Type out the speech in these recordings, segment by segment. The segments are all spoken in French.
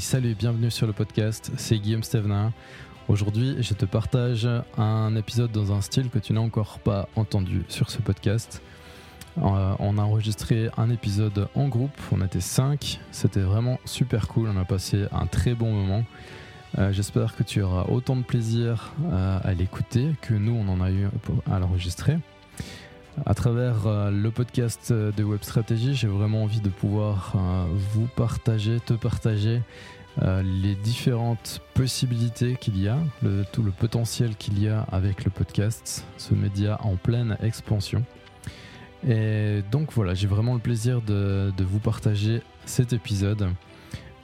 salut, bienvenue sur le podcast, c'est Guillaume Stevenin. Aujourd'hui, je te partage un épisode dans un style que tu n'as encore pas entendu sur ce podcast. Euh, on a enregistré un épisode en groupe, on était 5, c'était vraiment super cool, on a passé un très bon moment. Euh, j'espère que tu auras autant de plaisir euh, à l'écouter que nous on en a eu à l'enregistrer. À travers le podcast de Web Stratégie, j'ai vraiment envie de pouvoir vous partager, te partager les différentes possibilités qu'il y a, tout le potentiel qu'il y a avec le podcast, ce média en pleine expansion. Et donc voilà, j'ai vraiment le plaisir de, vous partager cet épisode.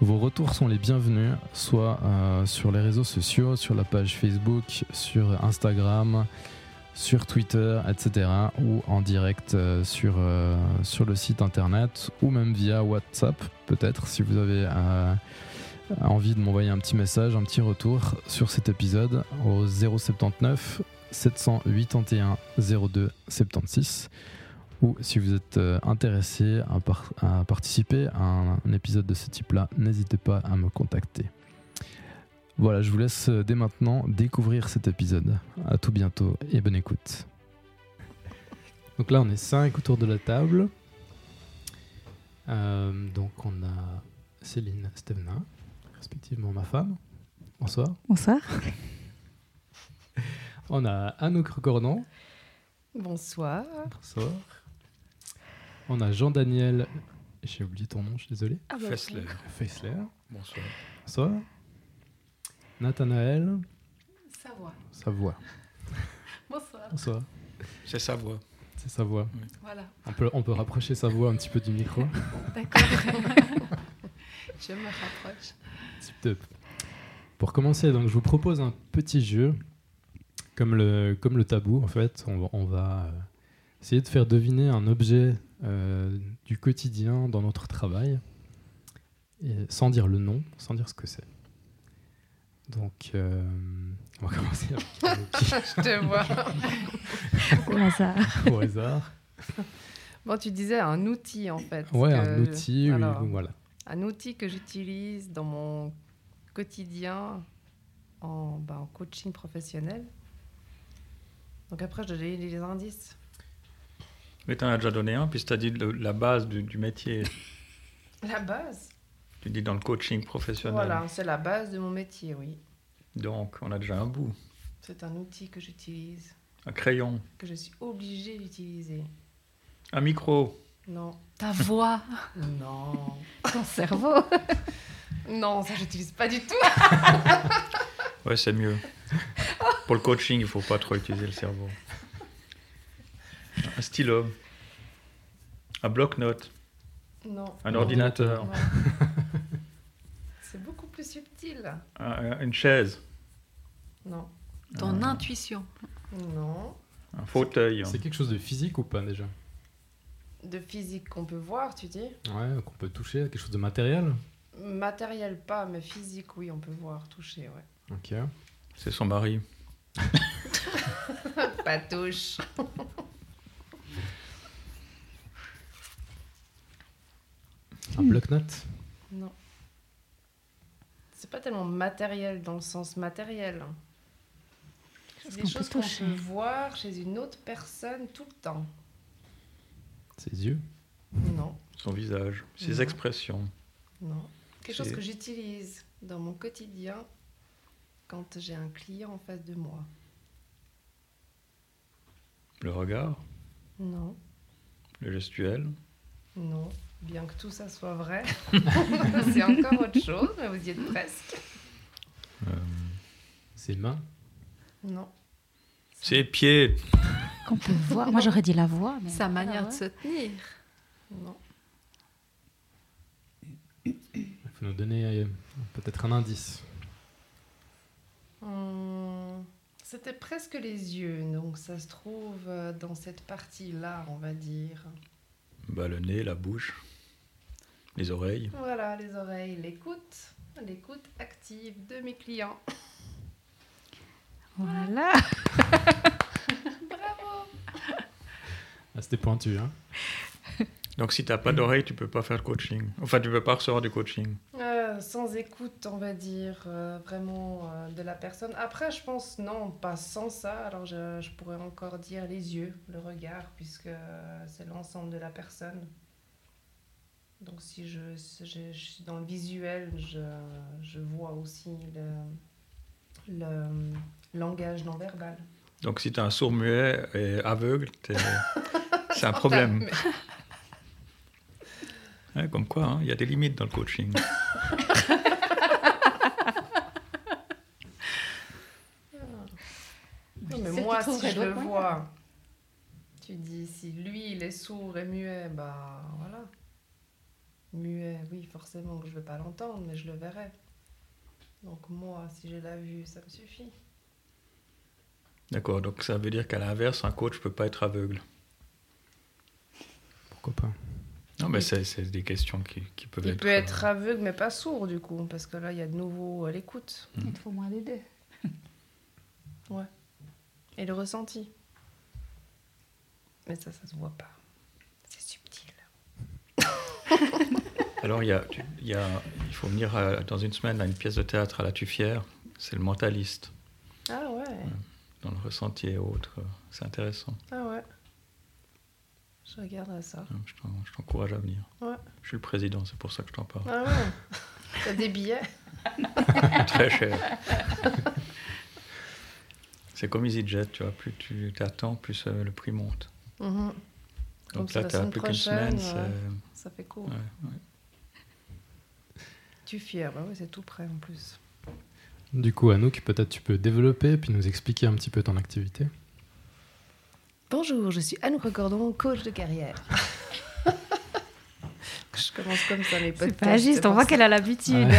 Vos retours sont les bienvenus, soit euh, sur les réseaux sociaux, sur la page Facebook, sur Instagram, sur Twitter, etc. ou en direct euh, sur, euh, sur le site internet ou même via WhatsApp, peut-être, si vous avez envie de m'envoyer un petit message, un petit retour sur cet épisode au 079 781 02 76 ou si vous êtes euh, intéressé à, participer à un, épisode de ce type-là, n'hésitez pas à me contacter. Voilà, je vous laisse euh, dès maintenant découvrir cet épisode. À tout bientôt et bonne écoute. Donc là, on est cinq autour de la table. Euh, donc on a Céline Stevenin, respectivement ma femme. Bonsoir. Bonsoir. on a Anouk Recordon. Bonsoir. Bonsoir. On a Jean-Daniel, j'ai oublié ton nom, je suis désolé. Ah bah, Fessler. Fessler. Bonsoir. Bonsoir. Nathanaël. Savoie. Savoie. Bonsoir. Bonsoir. C'est sa voix. C'est sa voix. Voilà. On peut, on peut rapprocher sa voix un petit peu du micro. D'accord. je me rapproche. Tip Pour commencer, donc, je vous propose un petit jeu. Comme le, comme le tabou, en fait, on, on va euh, essayer de faire deviner un objet euh, du quotidien dans notre travail, et sans dire le nom, sans dire ce que c'est. Donc, euh, on va commencer avec Je te vois. Au hasard. Au hasard. Bon, tu disais un outil en fait. Ouais, un outil, voilà. Un outil que j'utilise dans mon quotidien en, bah, en coaching professionnel. Donc après, je donner les indices. Mais tu en as déjà donné un, puis tu as dit la base du, métier. La base? Tu dis dans le coaching professionnel. Voilà, c'est la base de mon métier, oui. Donc, on a déjà un bout. C'est un outil que j'utilise. Un crayon. Que je suis obligée d'utiliser. Un micro. Non. Ta voix. non. Ton cerveau. non, ça, j'utilise pas du tout. ouais, c'est mieux. Pour le coaching, il faut pas trop utiliser le cerveau. Un stylo. Un bloc-notes. Non. Un ordinateur. Subtil. une chaise. Non. Ton intuition. Non. Un fauteuil. C'est quelque chose de physique ou pas déjà? De physique qu'on peut voir, tu dis? Ouais, qu'on peut toucher, quelque chose de matériel? Matériel pas, mais physique, oui, on peut voir, toucher, ouais. Ok. C'est son mari. pas touche. Un bloc-notes? Non. C'est pas tellement matériel dans le sens matériel. C'est des choses qu'on peut voir chez une autre personne tout le temps. Ses yeux Non. Son visage, ses expressions. Non. Quelque chose que j'utilise dans mon quotidien quand j'ai un client en face de moi. Le regard Non. Le gestuel Non bien que tout ça soit vrai. c'est encore autre chose, mais vous y êtes presque. Euh, ses mains Non. Ses pieds Qu'on peut voir. Moi, j'aurais dit la voix. Mais... Sa manière de se tenir Non. Il faut nous donner euh, peut-être un indice. Hum, c'était presque les yeux, donc ça se trouve euh, dans cette partie-là, on va dire. Bah, le nez, la bouche. Les oreilles. Voilà, les oreilles, l'écoute, l'écoute active de mes clients. Voilà. Bravo. Ah, C'était pointu, hein Donc si tu n'as pas d'oreille, tu peux pas faire de coaching. Enfin, tu peux pas recevoir du coaching. Euh, sans écoute, on va dire, euh, vraiment euh, de la personne. Après, je pense, non, pas sans ça. Alors, je, je pourrais encore dire les yeux, le regard, puisque c'est l'ensemble de la personne. Donc, si je, je, je, suis dans le visuel, je, je vois aussi le, le langage non verbal. Donc, si tu as un sourd muet et aveugle, c'est un problème. Ouais, comme quoi, hein, il y a des limites dans le coaching. non, mais moi, si je le vois, tu dis, si lui, il est sourd et muet, bah voilà. Muet, oui, forcément que je ne vais pas l'entendre, mais je le verrai. Donc moi, si j'ai la vue, ça me suffit. D'accord, donc ça veut dire qu'à l'inverse, un coach ne peut pas être aveugle. Pourquoi pas? Non, mais c'est des questions qui, qui peuvent il être. Il peut être euh, aveugle, mais pas sourd, du coup, parce que là, il y a de nouveau l'écoute. Il te faut moins des deux. ouais. Et le ressenti. Mais ça, ça se voit pas. C'est subtil. Alors, il, y a, il, y a, il faut venir à, dans une semaine à une pièce de théâtre à la Tuffière. C'est le mentaliste. Ah ouais. Dans le ressenti et autres. C'est intéressant. Ah ouais. Je regarderai ça. Je t'encourage à venir. Ouais. Je suis le président, c'est pour ça que je t'en parle. Ah ouais T'as des billets Très cher. c'est comme EasyJet, tu vois, plus tu attends, plus euh, le prix monte. Mm -hmm. Donc là, tu n'as plus qu'une semaine. Ça fait court. Ouais, ouais. Tu es fier, bah ouais, c'est tout prêt en plus. Du coup, Anouk, peut-être tu peux développer puis nous expliquer un petit peu ton activité. Bonjour, je suis Anouk Recordon, coach de carrière. je commence comme ça mes podcasts. C'est pas juste, on voit qu'elle a l'habitude.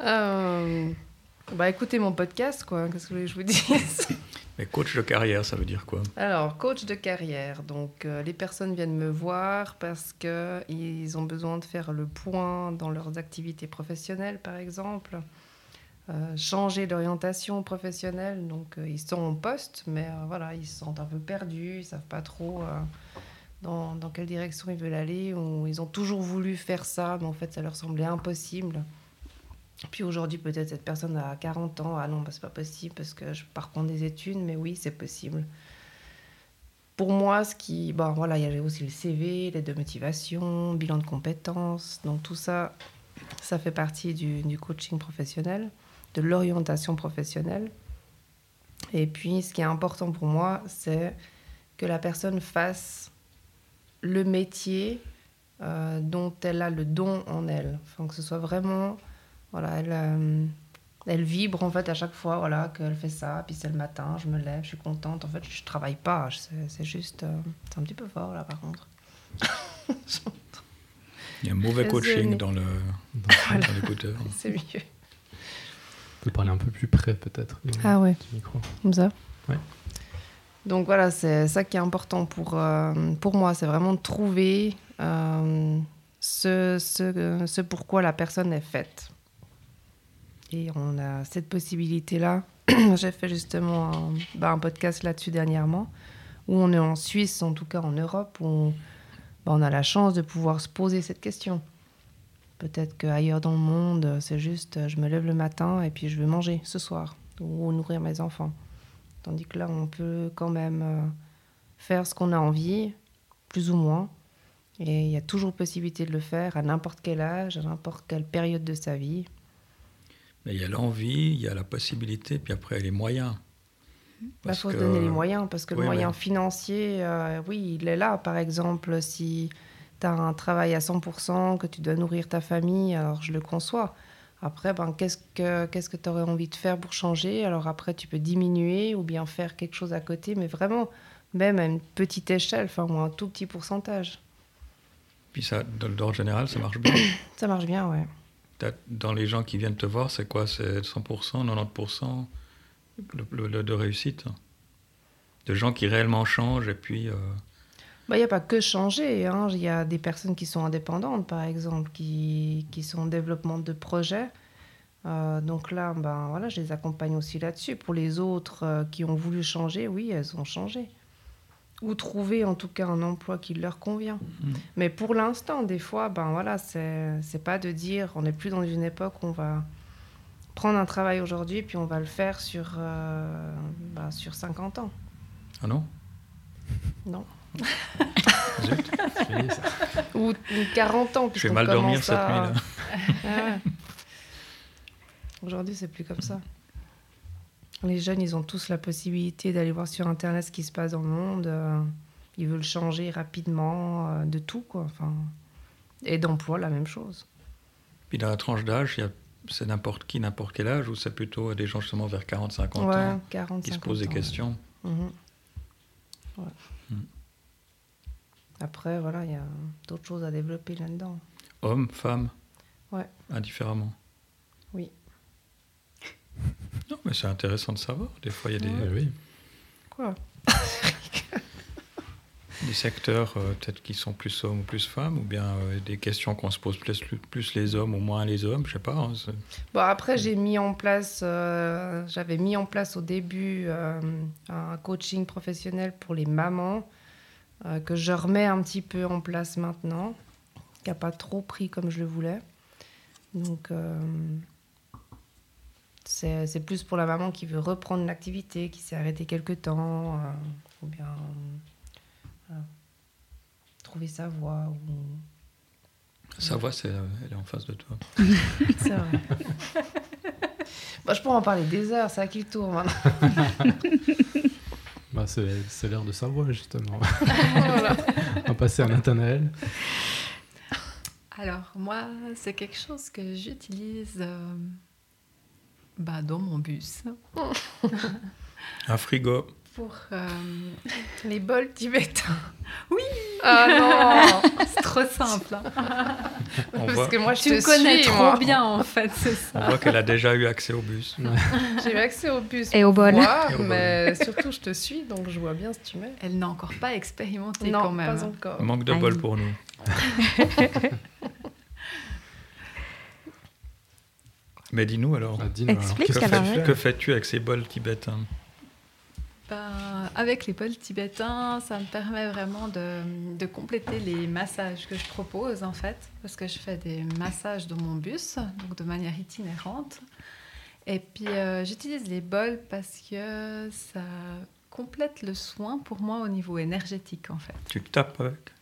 euh, bah écoutez mon podcast, quoi. Qu'est-ce que je vous dise? Mais coach de carrière, ça veut dire quoi? Alors, coach de carrière. Donc, euh, les personnes viennent me voir parce qu'ils ont besoin de faire le point dans leurs activités professionnelles, par exemple. Euh, changer d'orientation professionnelle. Donc, euh, ils sont en poste, mais euh, voilà, ils se sentent un peu perdus, ils ne savent pas trop dans, dans, quelle direction ils veulent aller, ou ils ont toujours voulu faire ça, mais en fait, ça leur semblait impossible. Puis aujourd'hui, peut-être cette personne a 40 ans, ah non, bah, c'est pas possible parce que je pars prendre des études, mais oui, c'est possible. Pour moi, ce qui. Bon, voilà, il y a aussi le CV, l'aide de motivation, bilan de compétences. Donc tout ça, ça fait partie du, du coaching professionnel de l'orientation professionnelle. Et puis, ce qui est important pour moi, c'est que la personne fasse le métier euh, dont elle a le don en elle. Enfin, que ce soit vraiment, voilà, elle, euh, elle vibre en fait à chaque fois, voilà, qu'elle fait ça. Puis c'est le matin, je me lève, je suis contente. En fait, je travaille pas. C'est juste, euh, c'est un petit peu fort là, par contre. Il y a un mauvais coaching dans le dans, dans l'écouteur. C'est mieux. On peut parler un peu plus près peut-être ah ouais. du micro. Comme ça Ouais. Donc voilà, c'est ça qui est important pour, euh, pour moi, c'est vraiment de trouver euh, ce, ce, ce pourquoi la personne est faite. Et on a cette possibilité-là. J'ai fait justement un, bah, un podcast là-dessus dernièrement, où on est en Suisse, en tout cas en Europe, où bah, on a la chance de pouvoir se poser cette question. Peut-être qu'ailleurs dans le monde, c'est juste je me lève le matin et puis je veux manger ce soir ou nourrir mes enfants. Tandis que là, on peut quand même euh, faire ce qu'on a envie, plus ou moins. Et il y a toujours possibilité de le faire à n'importe quel âge, à n'importe quelle période de sa vie. Mais il y a l'envie, il y a la possibilité, puis après les moyens. Il bah, faut que... se donner les moyens, parce que oui, le moyen mais... financier, euh, oui, il est là. Par exemple, si tu as un travail à 100%, que tu dois nourrir ta famille, alors je le conçois. Après, ben, qu'est-ce que qu'est-ce que tu aurais envie de faire pour changer? Alors après, tu peux diminuer ou bien faire quelque chose à côté, mais vraiment, même à une petite échelle, enfin, ou un tout petit pourcentage. Puis ça, dans l'ordre général, ça marche bien Ça marche bien, ouais. Dans les gens qui viennent te voir, c'est quoi? C'est 100%, 90% le, le, de réussite? De gens qui réellement changent et puis... Euh... Il bah, n'y a pas que changer. Il hein. y a des personnes qui sont indépendantes, par exemple, qui, qui sont en développement de projets. Euh, donc là, ben, voilà, je les accompagne aussi là-dessus. Pour les autres euh, qui ont voulu changer, oui, elles ont changé. ou trouver en tout cas un emploi qui leur convient. Mhm. Mais pour l'instant, des fois, ben voilà, c'est pas de dire, on n'est plus dans une époque où on va prendre un travail aujourd'hui puis on va le faire sur, euh, ben, sur 50 ans. Ah non? Non. Zut, Oui, ça- Ou, ou 40 ans. je vais mal dormir cette à- nuit-là. Ah. Aujourd'hui, c'est plus comme ça. Les jeunes, ils ont tous la possibilité d'aller voir sur Internet ce qui se passe dans le monde. euh, ils veulent changer rapidement euh, de tout, quoi. Enfin, et d'emploi, la même chose. Puis dans la tranche d'âge, c'est n'importe qui, n'importe quel âge, ou c'est plutôt des gens justement vers 40-50 ouais, ans 40, qui se 50 posent des ans. questions. Ouais. Mhm. Après, voilà, il y a d'autres choses à développer là-dedans. Hommes, femmes Ouais. Indifféremment Oui. Non, mais c'est intéressant de savoir. Des fois, il y a des, oui. Quoi? Des secteurs euh, peut-être qui sont plus hommes ou plus femmes, ou bien euh, des questions qu'on se pose plus, plus les hommes ou moins les hommes, je sais pas. hein, Bon, après, j'ai mis en place, euh, j'avais mis en place au début un coaching professionnel pour les mamans euh, que je remets un petit peu en place maintenant, qui n'a pas trop pris comme je le voulais. Donc, euh, c'est plus pour la maman qui veut reprendre l'activité, qui s'est arrêtée quelque temps, euh, ou bien euh, trouver sa voie. Ou... Sa voix, c'est, elle est en face de toi. C'est vrai. Bah, je pourrais en parler des heures, c'est à qui le tour maintenant c'est c'est l'heure de savoir, justement. Voilà. On va passer à Nathanaël. Alors, moi, c'est quelque chose que j'utilise euh, bah, dans mon bus Un frigo. Pour. euh, Les bols tibétains. Oui. Ah non c'est trop simple. hein. Parce voit, que moi, je Tu te me connais suis, trop moi. bien, en fait, c'est ça. on voit qu'elle a déjà eu accès au bus. J'ai eu accès au bus. Et au bol. Moi, Et au bol. mais surtout, je te suis, donc je vois bien ce que tu mets. Elle n'a encore pas expérimenté non, quand même. pas encore. Manque de Aïe. bol pour nous. Mais dis-nous alors, dis-nous, alors, Explique que fais que fais-tu avec ces bols tibétains? Ben, avec les bols tibétains, ça me permet vraiment de, de compléter les massages que je propose en fait, parce que je fais des massages dans mon bus, donc de manière itinérante. Et puis euh, j'utilise les bols parce que ça complète le soin pour moi au niveau énergétique en fait. Tu tapes avec?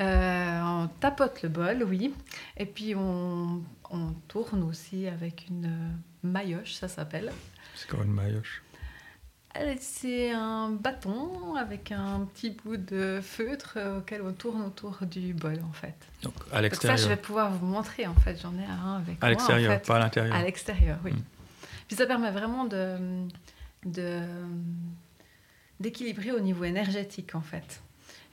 Euh, on tapote le bol, oui, et puis on, on tourne aussi avec une euh, maillotche, ça s'appelle. C'est comme une maillotche? C'est un bâton avec un petit bout de feutre auquel on tourne autour du bol en fait. Donc à Donc ça, je l'extérieur. vais pouvoir vous montrer en fait. J'en ai un avec À moi. l'extérieur, en fait. pas à l'intérieur. À l'extérieur, oui. Mm. Puis ça permet vraiment de de- d'équilibrer au niveau énergétique en fait.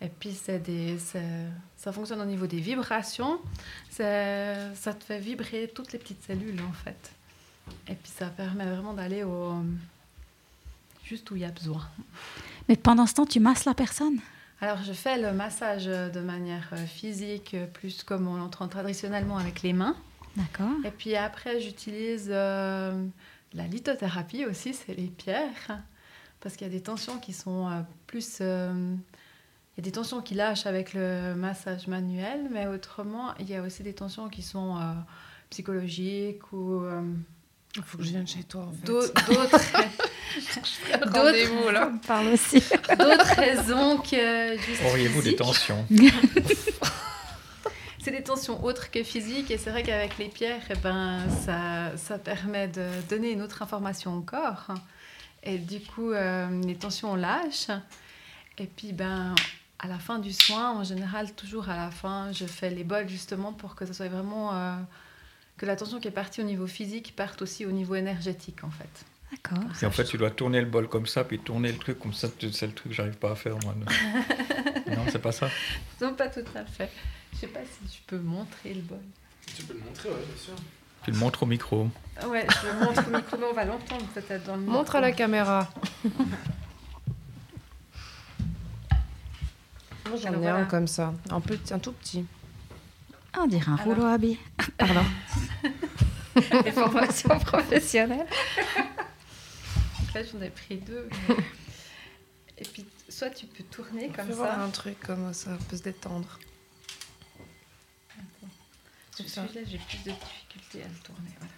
Et puis c'est des, c'est- ça fonctionne au niveau des vibrations. C'est- Ça te fait vibrer toutes les petites cellules en fait. Et puis ça permet vraiment d'aller au juste où il y a besoin. Mais pendant ce temps, tu masses la personne? Alors, je fais le massage de manière euh, physique, euh, plus comme on l'entend traditionnellement avec les mains. D'accord. Et puis après, j'utilise euh, la lithothérapie aussi, c'est les pierres, parce qu'il y a des tensions qui sont euh, plus... euh, il y a des tensions qui lâchent avec le massage manuel, mais autrement, il y a aussi des tensions qui sont euh, psychologiques ou euh, Il faut que je vienne chez toi, en fait. d'au- d'autres d'autres- là. On parle aussi. d'autres raisons que Auriez-vous des tensions C'est des tensions autres que physiques et c'est vrai qu'avec les pierres, eh ben, ça, ça permet de donner une autre information au corps. Et du coup, euh, les tensions lâchent. Et puis, ben, à la fin du soin, en général, toujours à la fin, je fais les bols justement pour que ça soit vraiment... euh, que la tension qui est partie au niveau physique parte aussi au niveau énergétique, en fait. D'accord. Et en fait, tu dois tourner le bol comme ça, puis tourner le truc comme ça. tu- C'est le truc que j'arrive pas à faire, moi. Non, c'est pas ça. Non, pas tout à fait. Je sais pas si je peux montrer le bol. Tu peux le montrer, ouais, bien sûr. Tu le montres au micro. Ouais, je le montre au micro, mais on va l'entendre peut-être dans le micro. Montre à la caméra. Moi, j'en ai un comme ça, un, petit, un tout petit. On dirait un Alors. rouleau à billes. Pardon. Les formations professionnelles. Là, j'en ai pris deux. mais- Et puis, soit tu peux tourner On comme ça. voir un truc comme ça peut se détendre. Sur. Celui-là, j'ai plus de difficulté à le tourner. voilà.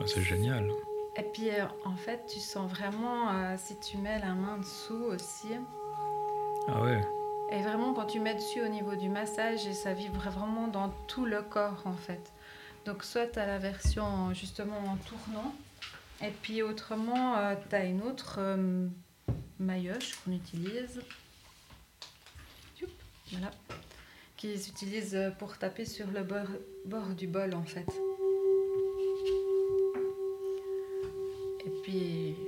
Ah, C'est génial. Et puis, euh, en fait, tu sens vraiment, euh, si tu mets la main dessous aussi, Ah ouais. Et vraiment quand tu mets dessus au niveau du massage, et ça vibre vraiment dans tout le corps, en fait. Donc, soit tu as la version justement en tournant, et puis autrement, tu as une autre euh, qu'on utilise. Qui s'utilise euh, pour taper sur le bord, bord du bol, en fait. Et puis.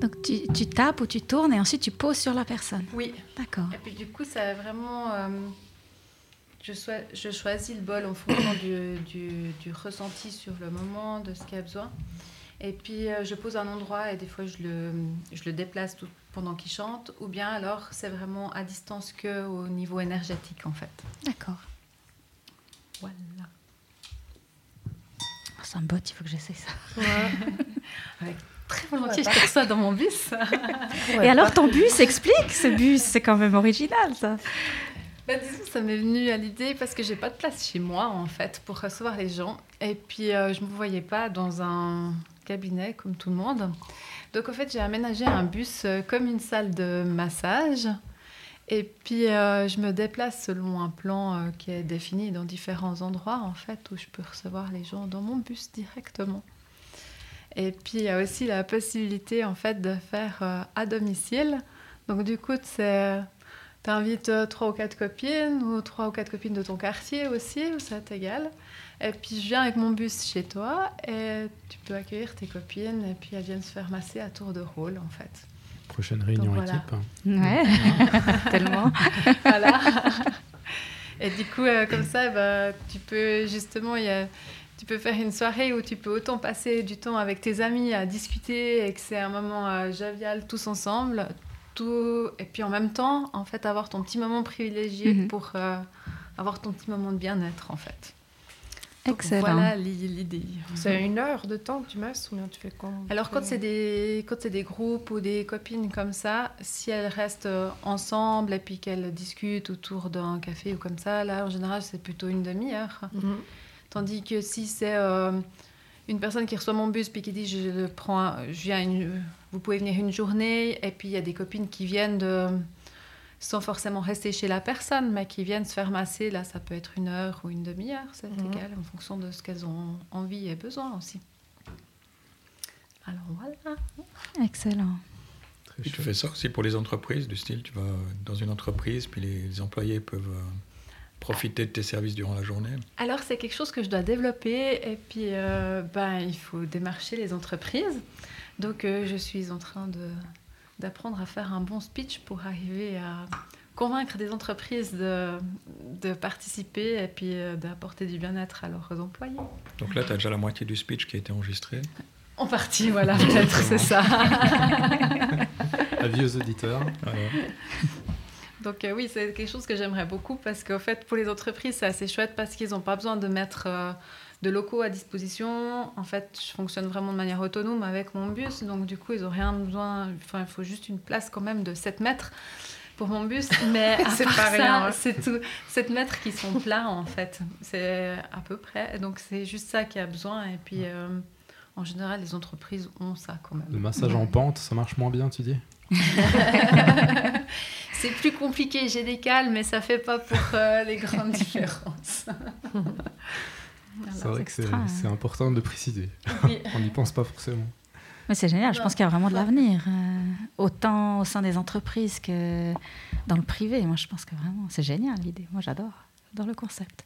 Donc tu, tu tapes ou tu tournes et ensuite tu poses sur la personne. Oui, D'accord. Et puis du coup, ça a vraiment... euh, je, choisis le bol en fonction du, du- du ressenti sur le moment, de ce qu'il y a besoin. Et puis euh, je pose un endroit et des fois je le, je le déplace tout pendant qu'il chante. Ou bien alors c'est vraiment à distance que au niveau énergétique en fait. D'accord. Voilà. Oh, ça me botte, il faut que j'essaie ça. Très volontiers, je te reçois dans mon bus. et alors ton bus, explique ce bus, c'est quand même original ça. Bah, disons, ça m'est venu à l'idée parce que j'ai pas de place chez moi en fait pour recevoir les gens. Et puis euh, je me voyais pas dans un cabinet comme tout le monde. Donc en fait j'ai aménagé un bus euh, comme une salle de massage. Et puis euh, je me déplace selon un plan euh, qui est défini dans différents endroits en fait où je peux recevoir les gens dans mon bus directement. Et puis il y a aussi la possibilité en fait de faire euh, à domicile. Donc du coup c'est T'invites euh, trois ou quatre copines ou trois ou quatre copines de ton quartier aussi, ou ça t'est égal. Et puis je viens avec mon bus chez toi et tu peux accueillir tes copines et puis elles viennent se faire masser à tour de rôle en fait. Prochaine réunion voilà. équipe. Ouais, tellement. Voilà. et du coup, euh, comme ça, bah, tu peux justement, il y a- tu peux faire une soirée où tu peux autant passer du temps avec tes amis à discuter et que c'est un moment euh, jovial tous ensemble. Tout... Et puis en même temps, en fait, avoir ton petit moment privilégié Mhm. pour euh, avoir ton petit moment de bien-être en fait. Donc, Excellent. Voilà l'i- l'idée. C'est une heure de temps que tu masses ou bien tu fais quoi? Alors quand c'est des quand c'est des groupes ou des copines comme ça, si elles restent euh, ensemble et puis qu'elles discutent autour d'un café ou comme ça, là en général c'est plutôt une demi-heure. Mhm. Tandis que si c'est euh, une personne qui reçoit mon bus puis qui dit je le prends, un- je viens une- vous pouvez venir une journée et puis il y a des copines qui viennent de sans forcément rester chez la personne, mais qui viennent se faire masser, là ça peut être une heure ou une demi-heure, c'est Mhm. égal en fonction de ce qu'elles ont envie et besoin aussi. Alors voilà. Excellent. Et tu fais ça aussi pour les entreprises, du style, tu vas dans une entreprise, puis les, les employés peuvent euh, profiter de tes services durant la journée. Alors c'est quelque chose que je dois développer et puis euh, ben, il faut démarcher les entreprises. Donc euh, je suis en train de d'apprendre à faire un bon speech pour arriver à convaincre des entreprises de, de participer et puis euh, d'apporter du bien-être à leurs employés. Donc là, tu as déjà la moitié du speech qui a été enregistré. En partie, voilà, peut-être, c'est ça. Avis aux auditeurs. Voilà. Donc euh, oui, c'est quelque chose que j'aimerais beaucoup parce qu'en fait, pour les entreprises, c'est assez chouette parce qu'ils n'ont pas besoin de mettre euh, de locaux à disposition. En fait, je fonctionne vraiment de manière autonome avec mon bus. Donc du coup, ils n'ont rien besoin. Enfin, il faut juste une place quand même de 7 mètres pour mon bus. Mais C'est pas ça, rien, hein. c'est tout. 7 mètres qui sont plats en fait. C'est à peu près. Donc c'est juste ça qui a besoin. Et puis... euh, en général, les entreprises ont ça quand même. Le massage en pente, ça marche moins bien, tu dis? C'est plus compliqué, j'ai des cales, mais ça fait pas pour euh, les grandes différences. C'est vrai que c'est hein. important de préciser. Oui. On n'y pense pas forcément. Mais c'est génial, je pense qu'il y a vraiment de l'avenir, euh, autant au sein des entreprises que dans le privé. Moi, je pense que vraiment, c'est génial l'idée. Moi, j'adore, j'adore le concept.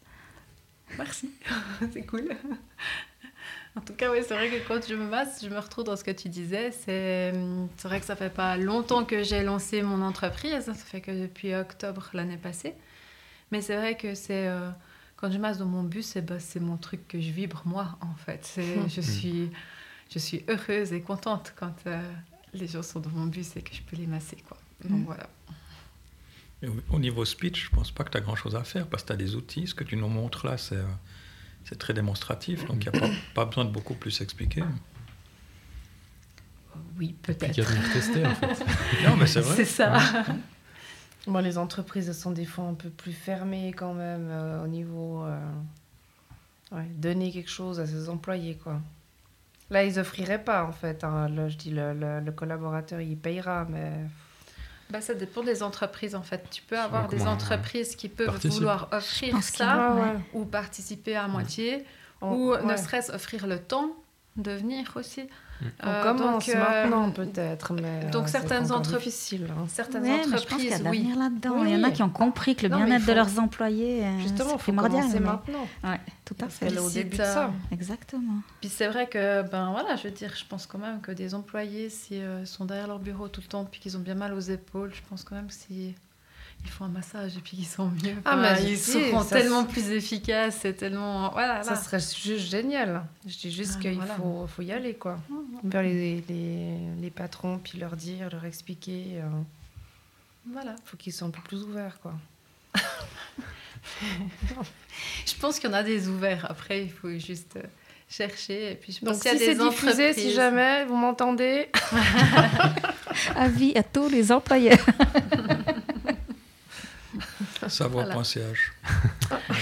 Merci, c'est cool. En tout cas, oui, c'est vrai que quand je me masse, je me retrouve dans ce que tu disais. C'est c'est vrai que ça fait pas longtemps que j'ai lancé mon entreprise. Ça fait que depuis octobre l'année passée. Mais c'est vrai que c'est euh, quand je masse dans mon bus, eh ben, c'est mon truc que je vibre moi, en fait. C'est- Je suis, je suis heureuse et contente quand euh, les gens sont dans mon bus et que je peux les masser, quoi. Donc Mm. voilà. Et au- au niveau speech, je pense pas que tu as grand-chose à faire parce que tu as des outils. Ce que tu nous montres là, c'est, euh, c'est très démonstratif. Donc, il n'y a pas, pas besoin de beaucoup plus expliquer. Oui, peut-être. qu'il y a de tester en fait. Non, mais c'est vrai. C'est ça. Bon, les entreprises elles sont des fois un peu plus fermées quand même euh, au niveau euh, ouais, donner quelque chose à ses employés quoi. Là ils offriraient pas en fait. hein. Là, je dis le, le- le collaborateur il payera mais Bah, ça dépend des entreprises en fait. Tu peux avoir des entreprises qui peuvent participe. vouloir offrir ça ouais. ou participer à moitié on, ou ne ouais. serait-ce offrir le temps de venir aussi. On Euh, commence donc, euh, maintenant peut-être mais donc euh, certaines c'est encore entre- difficile. hein. Certaines Ouais, mais je pense qu'il y a entreprises, de oui. l'avenir là-dedans. Oui, Il y en a qui ont compris que le bien-être faut- de leurs employés, Justement, c'est il faut primordial. commencer mais- maintenant. Ouais, tout à fait. au début de ça. Exactement. Puis c'est vrai que, ben voilà, je veux dire, je pense quand même que des employés, s'ils euh, sont derrière leur bureau tout le temps, puis qu'ils ont bien mal aux épaules, je pense quand même que si ils font un massage et puis qu'ils sont mieux, Ah, mais ils seront ça, tellement plus efficaces et tellement... Voilà, Ça là. serait juste génial. Je dis juste Ah, qu'il voilà. faut, faut y aller, quoi. Vers les, les, les patrons, puis leur dire, leur expliquer. euh, Voilà. faut qu'ils soient un peu plus ouverts, quoi. Je pense qu'il y en a des ouverts. Après, il faut juste euh, chercher. Et puis, je pense Donc, qu'il y si a c'est des diffusé, si jamais vous m'entendez, Avis à tous les employeurs. Savoir.ch.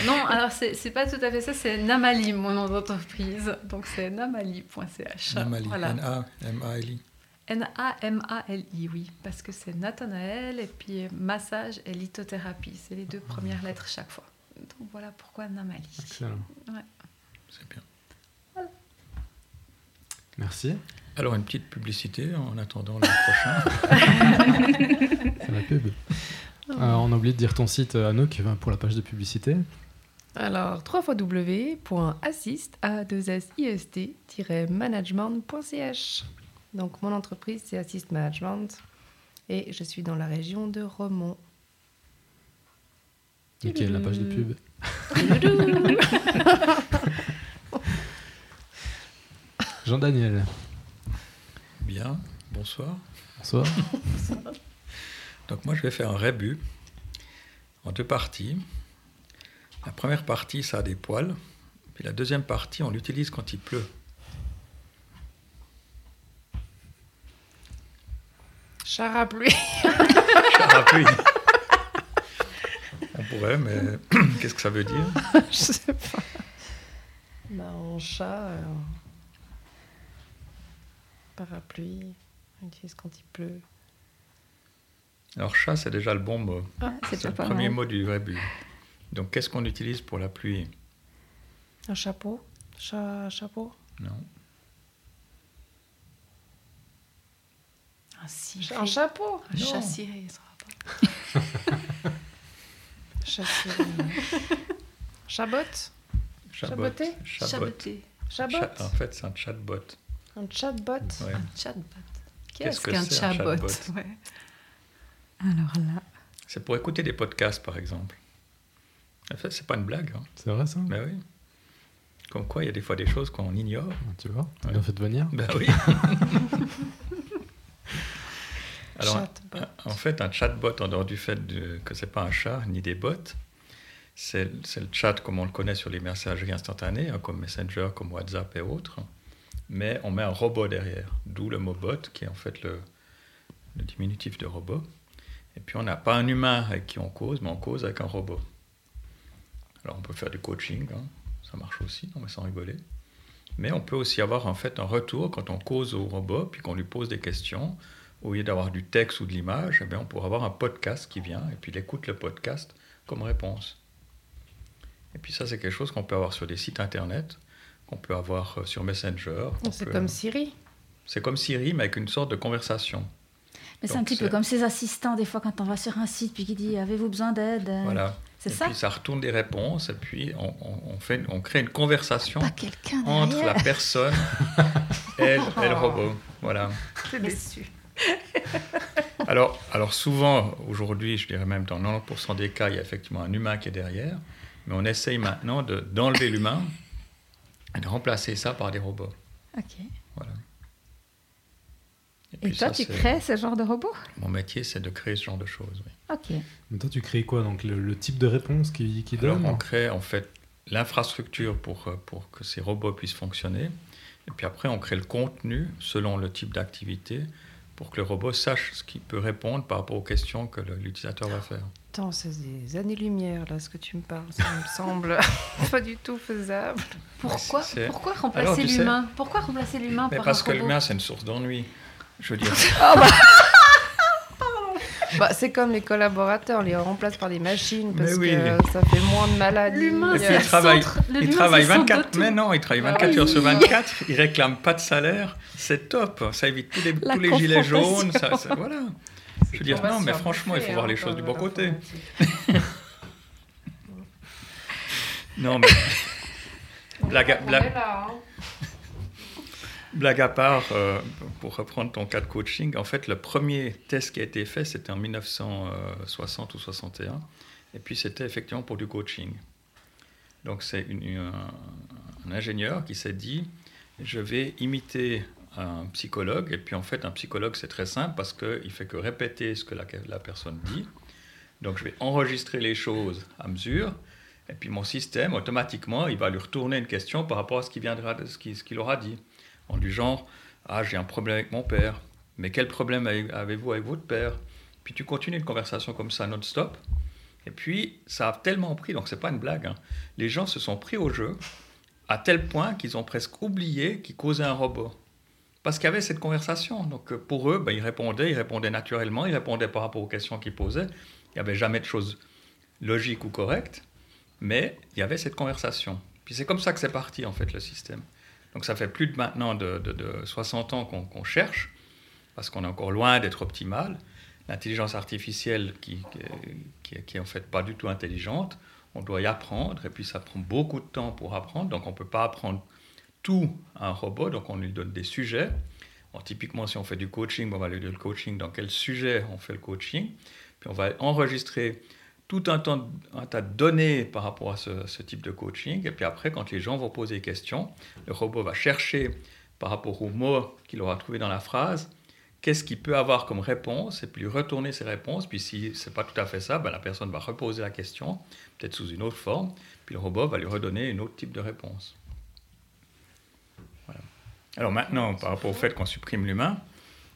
Non, alors c'est pas tout à fait ça, c'est Namali, mon nom d'entreprise. Donc c'est namali.ch. Namali. Voilà. N-A-M-A-L-I. N-A-M-A-L-I, oui, parce que c'est Nathanaël et puis massage et lithothérapie. C'est les deux premières lettres chaque fois. Donc voilà pourquoi Namali. Excellent. C'est bien. Merci. Alors, une petite publicité en attendant le prochain. C'est la pub. Euh, on a oublié de dire ton site, euh, Anouk, euh, pour la page de publicité. alors www.assist, a 2 s i s t management.ch. Donc, mon entreprise, c'est Assist Management. Et je suis dans la région de Romont. Ok, la page de pub. Jean-Daniel, Bien, bonsoir. bonsoir. Donc moi, je vais faire un rébut en deux parties. La première partie, ça a des poils. Puis la deuxième partie, on l'utilise quand il pleut. Char à pluie. On pourrait, mais qu'est-ce que ça veut dire? Je sais pas. Bah, en chat, euh, parapluie, on utilise quand il pleut. Alors chat, c'est déjà le bon mot. c'est C'est déjà le pas premier mal. mot du rébut. Donc qu'est-ce qu'on utilise pour la pluie? Un chapeau Chat, chapeau Non. Un ciré. Un chapeau Un Non. chat ciré, ça va pas. Chasser. Chabot Chabot. Chaboté Chabot. Chaboté. Chabot Cha- En fait, c'est un chatbot. Un chatbot Ouais. Un chatbot. Qu'est-ce Qu'est-ce que qu'un un chatbot? chatbot? Ouais. Alors là, C'est pour écouter des podcasts, par exemple. En fait, c'est pas une blague. Hein. C'est vrai ça Ben oui. Comme quoi, il y a des fois des choses qu'on ignore. Tu vois Ouais. Bien fait de venir. Ben oui. Alors, Chatbot. en fait, un chatbot, en dehors du fait de- que c'est pas un chat ni des bots, c'est c'est le chat comme on le connaît sur les messageries instantanées, hein, comme Messenger, comme WhatsApp et autres. Mais on met un robot derrière, d'où le mot bot, qui est en fait le, le diminutif de robot. Et puis on n'a pas un humain avec qui on cause, mais on cause avec un robot. Alors on peut faire du coaching, hein, ça marche aussi, non mais sans rigoler. Mais on peut aussi avoir en fait un retour quand on cause au robot, puis qu'on lui pose des questions. Au lieu d'avoir du texte ou de l'image, eh bien, on pourrait avoir un podcast qui vient, et puis il écoute le podcast comme réponse. Et puis ça, c'est quelque chose qu'on peut avoir sur des sites internet, qu'on peut avoir euh, sur Messenger. C'est peut- comme Siri. C'est comme Siri, mais avec une sorte de conversation. Mais c'est un petit peu c'est- comme ces assistants, des fois, quand on va sur un site, puis qui dit Avez-vous besoin d'aide Euh, Voilà. C'est et ça puis ça retourne des réponses, et puis on, on- on fait, on crée une conversation entre la personne et, le- et le robot. Voilà. T'es déçu. Alors, alors souvent, aujourd'hui, je dirais même dans 90% des cas, il y a effectivement un humain qui est derrière, mais on essaye maintenant de- d'enlever l'humain et de remplacer ça par des robots. Ok. Voilà. Et, toi, tu crées ce genre de robot? Mon métier, c'est de créer ce genre de choses, oui. Ok. Mais toi, tu crées quoi Donc le, type de réponse qui, qui donne On crée en fait l'infrastructure pour, euh, pour que ces robots puissent fonctionner. Et puis après, on crée le contenu selon le type d'activité pour que le robot sache ce qu'il peut répondre par rapport aux questions que l'utilisateur va faire. Attends, c'est des années-lumière, là, ce que tu me parles. Ça me semble pas du tout faisable. Pourquoi, pourquoi remplacer l'humain? Pourquoi remplacer l'humain par Parce que l'humain, c'est une source d'ennui. Je veux dire. oh bah. Bah, c'est comme les collaborateurs, on les remplace par des machines parce que ça fait moins de maladies. L'humain, c'est il travaille, il travaille 24, mais non, il travaille 24 heures sur 24, il réclame pas de salaire, c'est top, ça évite tous les, tous les gilets jaunes, ça, voilà. Je veux dire, non, mais franchement, il faut voir les choses du bon côté. non, mais. blague, blague, hein. Blague à part, euh, pour reprendre ton cas de coaching, en fait, le premier test qui a été fait, c'était en 1960 ou 61. Et puis, c'était effectivement pour du coaching. Donc, c'est un, ingénieur qui s'est dit je vais imiter un psychologue. Et puis, en fait, un psychologue, c'est très simple parce qu'il fait que répéter ce que la, la personne dit. Donc, je vais enregistrer les choses à mesure. Et puis, mon système, automatiquement, il va lui retourner une question par rapport à ce qu'il viendra, ce qu'il aura dit en du genre Ah, j'ai un problème avec mon père. Mais quel problème avez-vous avec votre père? Puis tu continues une conversation comme ça non-stop. Et puis, ça a tellement pris, donc c'est pas une blague, hein. les gens se sont pris au jeu à tel point qu'ils ont presque oublié qu'ils causaient un robot. Parce qu'il y avait cette conversation. Donc euh, pour eux, ben, ils répondaient, ils répondaient naturellement, ils répondaient par rapport aux questions qu'ils posaient. Il n'y avait jamais de choses logiques ou correctes, mais il y avait cette conversation. Puis c'est comme ça que c'est parti, en fait, le système. Donc ça fait plus de maintenant de, 60 ans qu'on cherche, parce qu'on est encore loin d'être optimal. L'intelligence artificielle qui, qui, est en fait pas du tout intelligente, on doit y apprendre, et puis ça prend beaucoup de temps pour apprendre, donc on ne peut pas apprendre tout à un robot, donc on lui donne des sujets. typiquement, si on fait du coaching, on va lui donner le coaching, dans quel sujet on fait le coaching, puis on va enregistrer tout un, tas de données par rapport à ce, type de coaching. Et puis après, quand les gens vont poser des questions, le robot va chercher par rapport aux mots qu'il aura trouvé dans la phrase, qu'est-ce qu'il peut avoir comme réponse, et puis retourner ses réponses. Puis si ce n'est pas tout à fait ça, ben la personne va reposer la question, peut-être sous une autre forme, puis le robot va lui redonner un autre type de réponse. Alors maintenant, par rapport au fait qu'on supprime l'humain,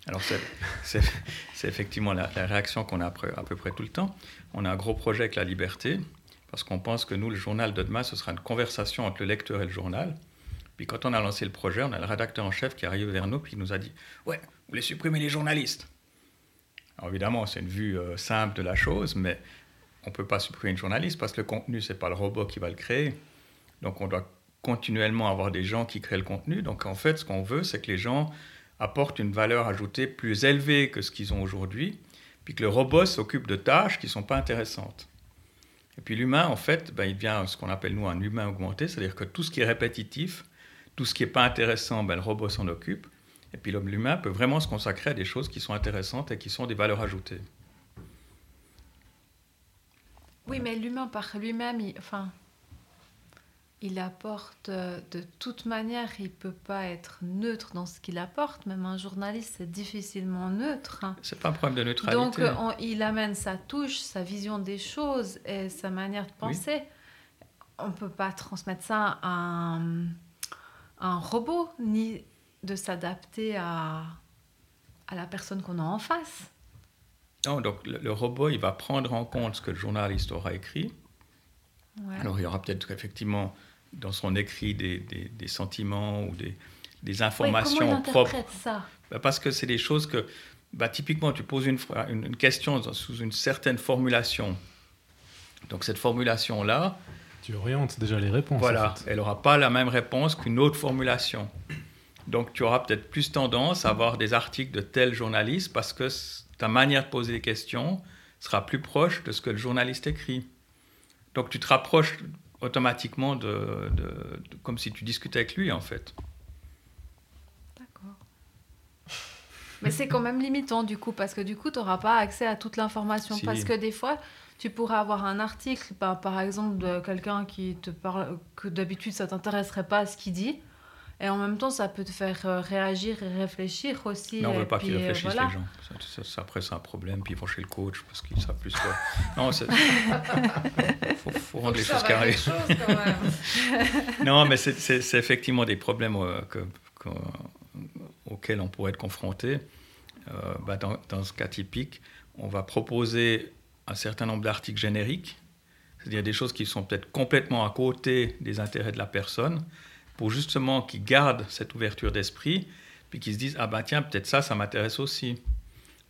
alors, c'est effectivement la, réaction qu'on a à peu près tout le temps. On a un gros projet avec la liberté, parce qu'on pense que nous, le journal de demain, ce sera une conversation entre le lecteur et le journal. Puis quand on a lancé le projet, on a le rédacteur en chef qui arrive vers nous, puis il nous a dit Ouais, vous voulez supprimer les journalistes? Alors évidemment, c'est une vue euh, simple de la chose, mais on ne peut pas supprimer une journaliste parce que le contenu, ce n'est pas le robot qui va le créer. Donc on doit continuellement avoir des gens qui créent le contenu. Donc en fait, ce qu'on veut, c'est que les gens apportent une valeur ajoutée plus élevée que ce qu'ils ont aujourd'hui, puis que le robot s'occupe de tâches qui ne sont pas intéressantes. Et puis l'humain, en fait, ben, il devient ce qu'on appelle nous un humain augmenté, c'est-à-dire que tout ce qui est répétitif, tout ce qui n'est pas intéressant, ben, le robot s'en occupe. Et puis l'homme, l'humain peut vraiment se consacrer à des choses qui sont intéressantes et qui sont des valeurs ajoutées. Oui, mais l'humain par lui-même, enfin, il apporte euh, de toute manière, il peut pas être neutre dans ce qu'il apporte. Même un journaliste, c'est difficilement neutre. C'est pas un problème de neutralité. Donc, euh, il amène sa touche, sa vision des choses et sa manière de penser. On peut pas transmettre ça à un, un robot, ni de s'adapter à, à la personne qu'on a en face. Non, donc le, le, robot, il va prendre en compte ce que le journaliste aura écrit. Alors, il y aura peut-être effectivement dans son écrit des, des, sentiments ou des, des informations oui, propres. ça bah, Parce que c'est des choses que, bah, typiquement, tu poses une, une, question sous une certaine formulation. Donc cette formulation-là... Tu orientes déjà les réponses. Voilà, elle n'aura pas la même réponse qu'une autre formulation. Donc tu auras peut-être plus tendance à avoir des articles de tel journaliste parce que ta manière de poser les questions sera plus proche de ce que le journaliste écrit. Donc tu te rapproches automatiquement de, comme si tu discutais avec lui en fait. D'accord. Mais c'est quand même limitant du coup, parce que du coup, tu n'auras pas accès à toute l'information. Parce que des fois, tu pourrais avoir un article, par, par exemple, de quelqu'un qui te parle, que d'habitude ça t'intéresserait pas à ce qu'il dit. Et en même temps, ça peut te faire euh, réagir et réfléchir aussi. Mais on ne veut pas puis, qu'ils euh, réfléchissent, voilà. les gens. Ça, ça- ça- après, c'est un problème, puis ils vont chez le coach parce qu'ils savent plus quoi. Non, faut, faut rendre les choses carrées. chose. Non, mais c'est- effectivement des problèmes euh, que- que- auxquels on pourrait être confronté. Euh, bah, dans, dans ce cas typique, on va proposer un certain nombre d'articles génériques, c'est-à-dire des choses qui sont peut-être complètement à côté des intérêts de la personne, pour justement qu'ils gardent cette ouverture d'esprit, puis qu'ils se disent, ah ben tiens, peut-être ça, ça m'intéresse aussi.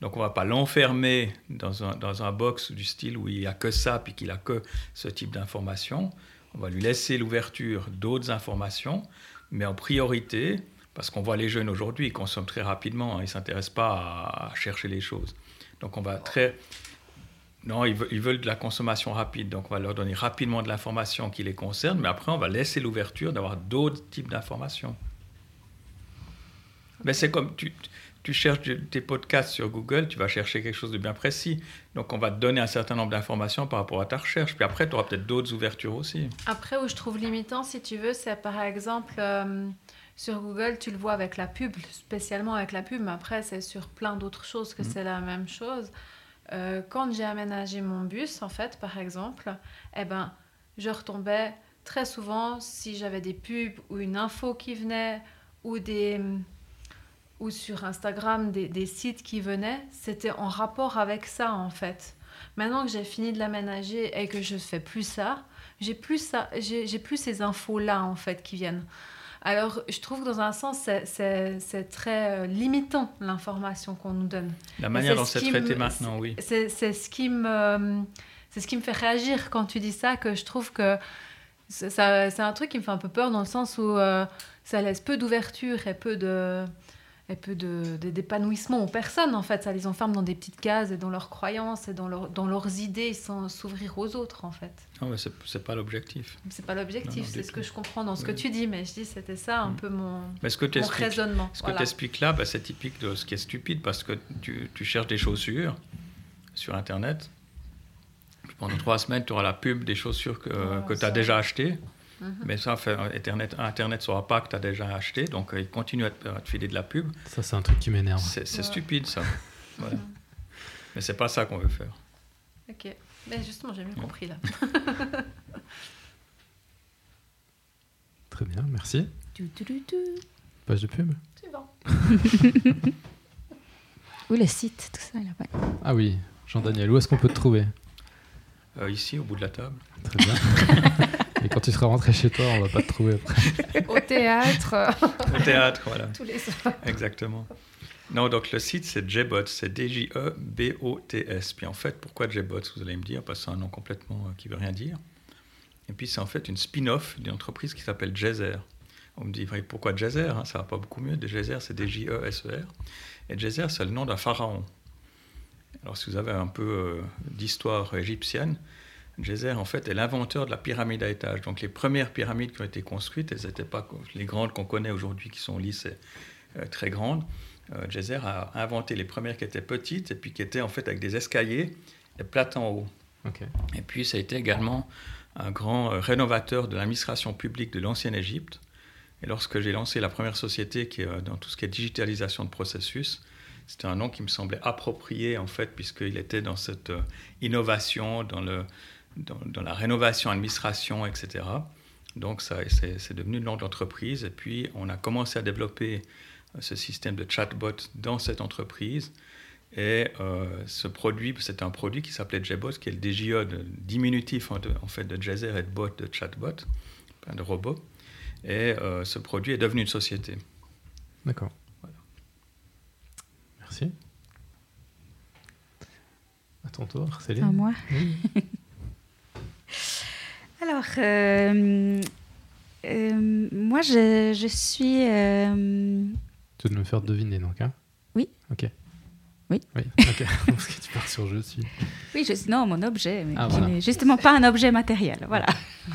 Donc on ne va pas l'enfermer dans un, dans un box du style où il n'y a que ça, puis qu'il a que ce type d'informations. On va lui laisser l'ouverture d'autres informations, mais en priorité, parce qu'on voit les jeunes aujourd'hui, ils consomment très rapidement, hein, ils ne s'intéressent pas à, à chercher les choses. Donc on va très... Non, ils veulent, ils veulent de la consommation rapide, donc on va leur donner rapidement de l'information qui les concerne, mais après on va laisser l'ouverture d'avoir d'autres types d'informations. Mais c'est comme tu, tu cherches tes podcasts sur Google, tu vas chercher quelque chose de bien précis. Donc on va te donner un certain nombre d'informations par rapport à ta recherche, puis après tu auras peut-être d'autres ouvertures aussi. Après, où je trouve limitant, si tu veux, c'est par exemple euh, sur Google, tu le vois avec la pub, spécialement avec la pub, mais après, c'est sur plein d'autres choses que Mhm. c'est la même chose. Euh, quand j'ai aménagé mon bus, en fait, par exemple, eh ben, je retombais très souvent si j'avais des pubs ou une info qui venait ou des ou sur Instagram des, des sites qui venaient, c'était en rapport avec ça en fait. Maintenant que j'ai fini de l'aménager et que je fais plus ça, j'ai plus ça, j'ai plus ces infos là en fait qui viennent. Alors je trouve que dans un sens c'est- très euh, limitant l'information qu'on nous donne. La manière dont ce c'est traité maintenant, oui. C'est ce qui me c'est ce qui me fait réagir quand tu dis ça que je trouve que c'est un truc qui me fait un peu peur dans le sens où euh, ça laisse peu d'ouverture et peu de et peu de- de- d'épanouissement aux personnes en fait ça les enferme dans des petites cases et dans leurs croyances et dans, leur- dans leurs idées sans s'ouvrir aux autres en fait Non, mais c'est pas l'objectif. c'est pas l'objectif c'est ce que je comprends dans ce que tu dis mais je dis c'était ça un Mm. peu mon, Mais ce que tu mon raisonnement ce que tu expliques là, bah, c'est typique de ce qui est stupide parce que tu, tu cherches des chaussures sur Internet. Pendant trois semaines, tu auras la pub des chaussures que, Voilà, que tu as ça. déjà achetées. Mhm. Mais ça, fait, Internet ne Internet saura pas que tu as déjà acheté. Donc, euh, il continue à te, à te filer de la pub. Ça, c'est un truc qui m'énerve. C'est c'est Ouais. stupide, ça. Voilà. Mais c'est pas ça qu'on veut faire. ok mais justement j'ai mieux Ouais. compris là Très bien, merci. Tu, tu, tu. Page de pub suivant Ou le site, tout ça. Là, ouais. Ah oui, Jean-Daniel, où est-ce qu'on peut te trouver? Euh, ici, au bout de la table. Très bien. Et quand tu seras rentré chez toi, on va pas te trouver après. Au théâtre, Au théâtre, voilà. tous les soirs. Exactement. Non, donc le site c'est Jbots, c'est D-J-E-B-O-T-S. Puis en fait, pourquoi Jbots Vous allez me dire, parce que c'est un nom complètement euh, qui veut rien dire. Et puis c'est en fait une spin-off d'une entreprise qui s'appelle Jazzer. On me dit, pourquoi Jazzer hein? Ça va pas beaucoup mieux. Jazzer, c'est D-J-E-S-E-R. Et Jazzer, c'est le nom d'un pharaon. Alors si vous avez un peu euh, d'histoire égyptienne, Djezer, en fait, est l'inventeur de la pyramide à étages. Donc, les premières pyramides qui ont été construites, elles n'étaient pas les grandes qu'on connaît aujourd'hui, qui sont lisses et euh, très grandes. Euh, a inventé les premières qui étaient petites et puis qui étaient en fait avec des escaliers et plates en haut. Et puis, ça a été également un grand euh, rénovateur de l'administration publique de l'ancienne Égypte. Et lorsque j'ai lancé la première société qui est euh, dans tout ce qui est digitalisation de processus, c'était un nom qui me semblait approprié en fait, puisqu'il était dans cette euh, innovation, dans, le, dans, dans la rénovation, administration, etc. Donc, ça, c'est, c'est devenu le nom de l'entreprise. Et puis, on a commencé à développer euh, ce système de chatbot dans cette entreprise. Et euh, ce produit, c'est un produit qui s'appelait JBot, qui est le DJE, de, diminutif en, de- en fait de Jazer et de bot, de chatbot, de robot. Et euh, ce produit est devenu une société. D'accord. Voilà. Merci. À ton tour, Céline. À moi. Oui. Alors, euh, euh, moi, je, je suis. euh, Tu veux me faire deviner donc, hein? Oui. Ok. Oui. Oui, ok. Parce que tu pars sur je suis. oui, je, non, mon objet, mais Ah, qui voilà. n'est justement pas un objet matériel. Voilà.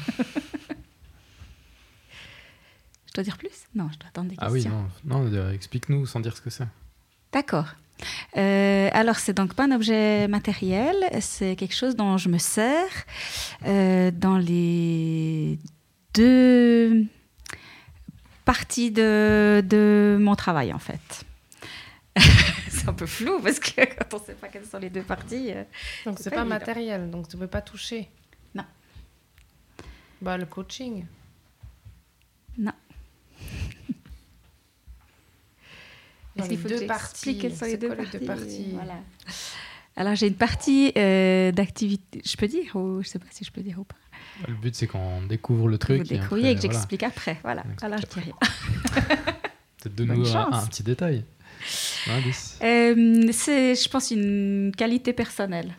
je dois dire plus? Non, je dois attendre des Ah oui, questions. non, non euh, explique-nous sans dire ce que c'est. D'accord. Euh, alors, c'est donc pas un objet matériel, c'est quelque chose dont je me sers euh, dans les deux parties de, de mon travail, en fait. c'est un peu flou parce que quand on ne sait pas quelles sont les deux parties. euh, Donc C'est pas pas, matériel, donc tu ne peux pas toucher. Non. Bah le coaching. Dans Est-ce qu'il faut deux que parties. quelles sont les deux quoi parties, les deux parties Voilà. Alors j'ai une partie euh, d'activité, je peux dire ou je sais pas si je peux dire ou pas. Le but, c'est qu'on découvre le truc. vous et découvriez et que après, voilà. j'explique après. Voilà. Alors je dis après. rien. Peut-être de Bonne nous un, chance. un petit détail. Euh, c'est, je pense, une qualité personnelle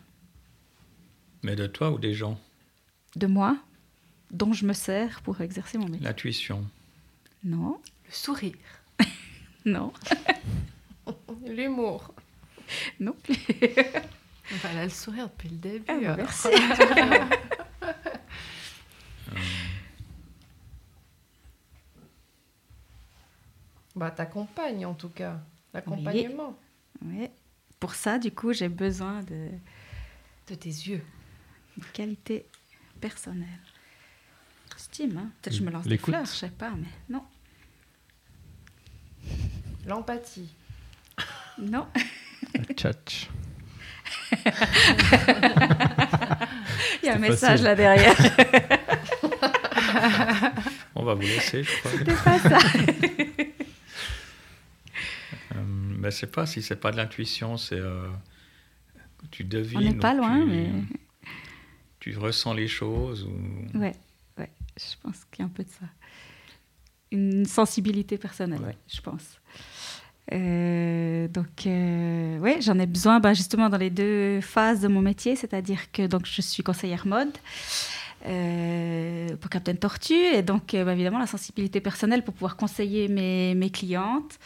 Mais de toi ou des gens de moi dont je me sers pour exercer mon métier. L'intuition. Non, Le sourire. Non, L'humour. non plus. Enfin, elle a le sourire depuis le début. Ah, bah, alors. merci. Bah t'accompagnes en tout cas. L'accompagnement. Ouais. Pour ça, du coup, j'ai besoin de, De tes yeux. de qualité personnelle. Estime, hein. Peut-être que je me lance des fleurs, je sais pas, mais non. L'empathie. Non. Le tchatch. Il y a un C'était message facile. là derrière. On va vous laisser, je crois. C'est pas ça. Euh, mais c'est pas si c'est pas de l'intuition, c'est euh, tu devines. On n'est pas loin, tu, mais tu ressens les choses ou ouais, ouais. Je pense qu'il y a un peu de ça. Une sensibilité personnelle, ouais, je pense. Euh, donc, euh, ouais, j'en ai besoin bah, justement dans les deux phases de mon métier, c'est-à-dire que donc, je suis conseillère mode euh, pour Captain Tortue, et donc euh, bah, évidemment la sensibilité personnelle pour pouvoir conseiller mes, clientes,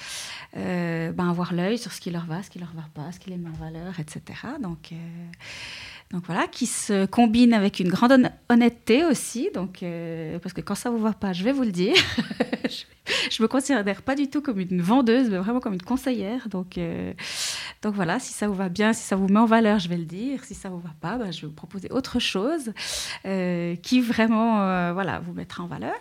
ben, avoir l'œil sur ce qui leur va, ce qui leur va pas, ce qui les met en valeur, etc. Donc, donc voilà, qui se combine avec une grande hon- honnêteté aussi, donc, euh, parce que quand ça vous va pas, je vais vous le dire. je, me considère pas du tout comme une vendeuse, mais vraiment comme une conseillère. Donc, euh, donc voilà, si ça vous va bien, si ça vous met en valeur, je vais le dire. Si ça vous va pas, ben, je vais vous proposer autre chose euh, qui vraiment voilà, vous mettra en valeur.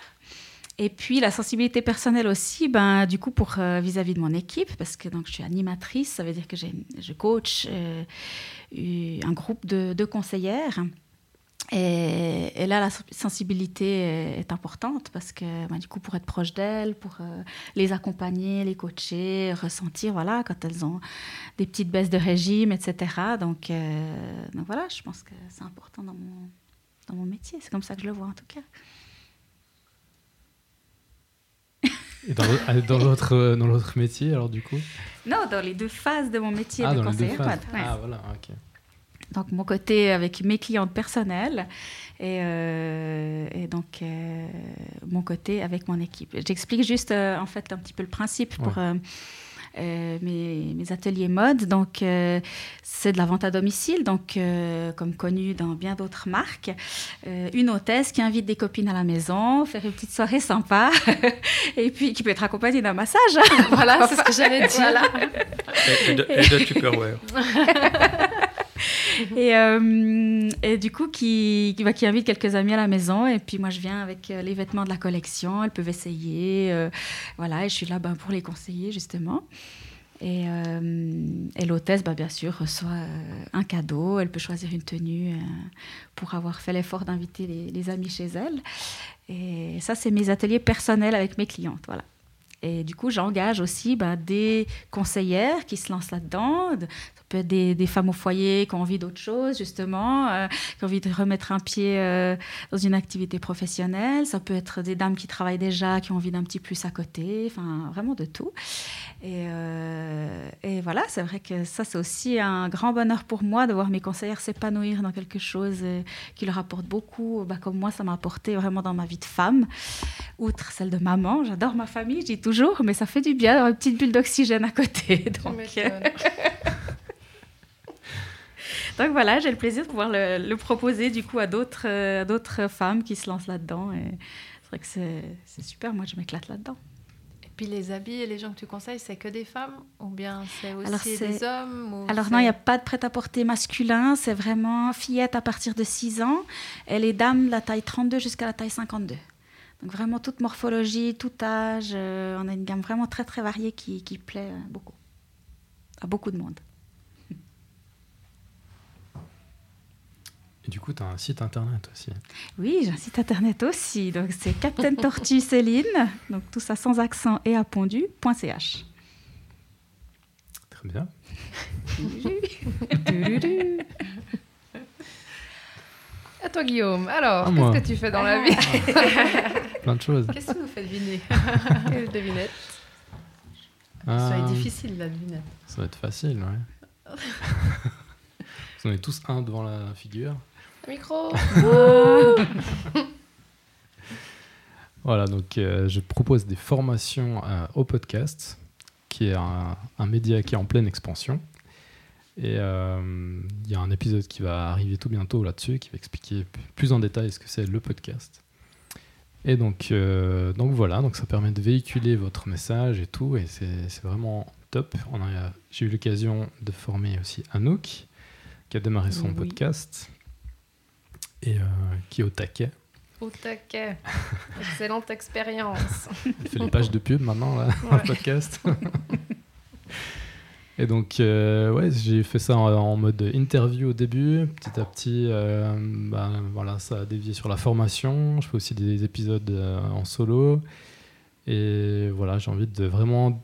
Et puis la sensibilité personnelle aussi, ben, du coup, pour euh, vis-à-vis de mon équipe, parce que donc, je suis animatrice, ça veut dire que je coach euh, eu- un groupe de, conseillères. Et, là, la sen- sensibilité est, est importante parce que ben, du coup, pour être proche d'elles, pour euh, les accompagner, les coacher, ressentir, voilà, quand elles ont des petites baisses de régime, etc. Donc, euh, donc voilà, je pense que c'est important dans mon, dans mon métier. C'est comme ça que je le vois en tout cas. Et dans l'autre- dans l'autre euh, dans l'autre métier, alors du coup? Non, dans les deux phases de mon métier Ah, de ouais. Ah, voilà, ok. Donc mon côté avec mes clientes personnelles et, euh, et donc euh, mon côté avec mon équipe. J'explique juste euh, en fait un petit peu le principe pour Ouais. Euh, mes, mes ateliers mode. Donc euh, c'est de la vente à domicile, donc euh, comme connu dans bien d'autres marques. Euh, une hôtesse qui invite des copines à la maison, faire une petite soirée sympa et puis qui peut être accompagnée d'un massage. Voilà, c'est ce que j'allais dire. Voilà. et, et de, et de Tupperware. Et, euh, et du coup, qui, qui, bah, qui invite quelques amis à la maison. Et puis moi, je viens avec euh, les vêtements de la collection. Elles peuvent essayer. euh, voilà, et je suis là ben, pour les conseiller, justement. Et, euh, et l'hôtesse, bah, bien sûr, reçoit un cadeau. Elle peut choisir une tenue pour avoir fait l'effort d'inviter les, les amis chez elle. Et ça, c'est mes ateliers personnels avec mes clientes. Voilà. Et du coup, j'engage aussi bah, des conseillères qui se lancent là-dedans. De- Ça peut être des, femmes au foyer qui ont envie d'autre chose, justement, euh, qui ont envie de remettre un pied euh, dans une activité professionnelle. Ça peut être des dames qui travaillent déjà, qui ont envie d'un petit plus à côté. Enfin, vraiment de tout. Et, euh, et voilà, c'est vrai que ça, c'est aussi un grand bonheur pour moi de voir mes conseillères s'épanouir dans quelque chose qui leur apporte beaucoup, bah, comme moi, ça m'a apporté vraiment dans ma vie de femme, outre celle de maman. J'adore ma famille, je dis toujours, mais ça fait du bien d'avoir une petite bulle d'oxygène à côté. Tu Donc, voilà, j'ai le plaisir de pouvoir le, le proposer du coup à d'autres euh, à d'autres femmes qui se lancent là-dedans. Et c'est vrai que c'est c'est super, moi je m'éclate là-dedans. Et puis les habits et les gens que tu conseilles, c'est que des femmes ou bien c'est aussi Alors, c'est- des hommes ou Alors c'est- non, il n'y a pas de prêt-à-porter masculin, c'est vraiment fillette à partir de 6 ans et les dames la taille 32 jusqu'à la taille 52. Donc vraiment toute morphologie, tout âge, euh, on a une gamme vraiment très très variée qui, qui plaît euh, beaucoup à beaucoup de monde. Et du coup, tu as un site internet aussi. Oui, j'ai un site internet aussi. Donc c'est Captain Tortue Céline, donc tout ça sans accent et à pondu.ch. Très bien. À toi, Guillaume. Alors, qu'est-ce que tu fais dans la vie? Plein de choses. Qu'est-ce que vous faites deviner Quelle devinette? Ça va être Ah, difficile la devinette. ça va être facile, ouais. Vous en avez tous un devant la figure. Micro Voilà, donc euh, je propose des formations euh, au podcast, qui est un, un média qui est en pleine expansion. Et euh, il y a un épisode qui va arriver tout bientôt là-dessus, qui va expliquer plus en détail ce que c'est le podcast. Et donc, euh, donc voilà, donc ça permet de véhiculer votre message et tout, et c'est vraiment top. J'ai eu l'occasion de former aussi Anouk, qui a démarré son Oui. podcast, et euh, qui est au taquet. Au taquet. Excellente expérience. Il fait les pages de pub maintenant, là, Ouais. le podcast. Et donc, euh, ouais, j'ai fait ça en, en mode interview au début. Petit à petit, euh, ben, voilà, ça a dévié sur la formation. Je fais aussi des épisodes euh, en solo. Et voilà, j'ai envie de vraiment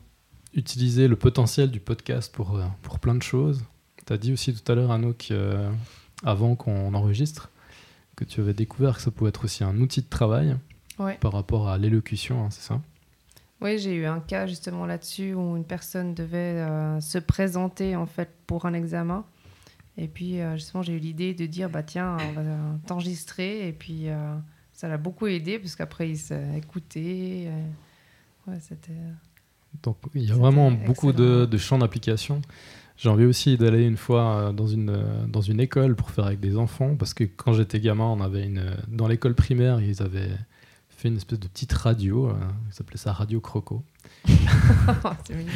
utiliser le potentiel du podcast pour, pour plein de choses. Tu as dit aussi tout à l'heure, Anouk, avant qu'on enregistre, que tu avais découvert que ça pouvait être aussi un outil de travail Ouais. par rapport à l'élocution, hein, c'est ça? Oui, j'ai eu un cas justement là-dessus où une personne devait euh, se présenter en fait pour un examen. Et puis euh, justement, j'ai eu l'idée de dire bah tiens, on va t'enregistrer. Et puis euh, ça l'a beaucoup aidé parce qu'après il s'est écouté. ouais, c'était. Donc il y a vraiment beaucoup de, de champs d'application. J'ai envie aussi d'aller une fois dans une, dans une école pour faire avec des enfants, parce que quand j'étais gamin, on avait une, dans l'école primaire, ils avaient fait une espèce de petite radio, euh, ils s'appelaient ça Radio Croco. c'est mignon.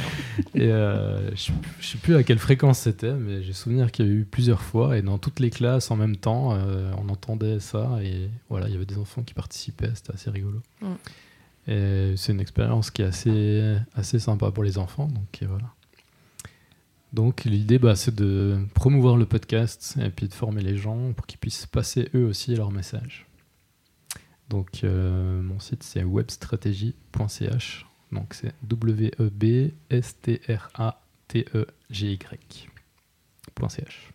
Et euh, je ne sais plus à quelle fréquence c'était, mais j'ai souvenir qu'il y a eu plusieurs fois, et dans toutes les classes en même temps, euh, on entendait ça, et voilà, il y avait des enfants qui participaient, c'était assez rigolo. Mm. Et c'est une expérience qui est assez, assez sympa pour les enfants, donc voilà. Donc l'idée, bah, c'est de promouvoir le podcast et puis de former les gens pour qu'ils puissent passer eux aussi leur message. Donc euh, mon site c'est webstratégie.ch, donc c'est w e b s t r a t e g y.ch.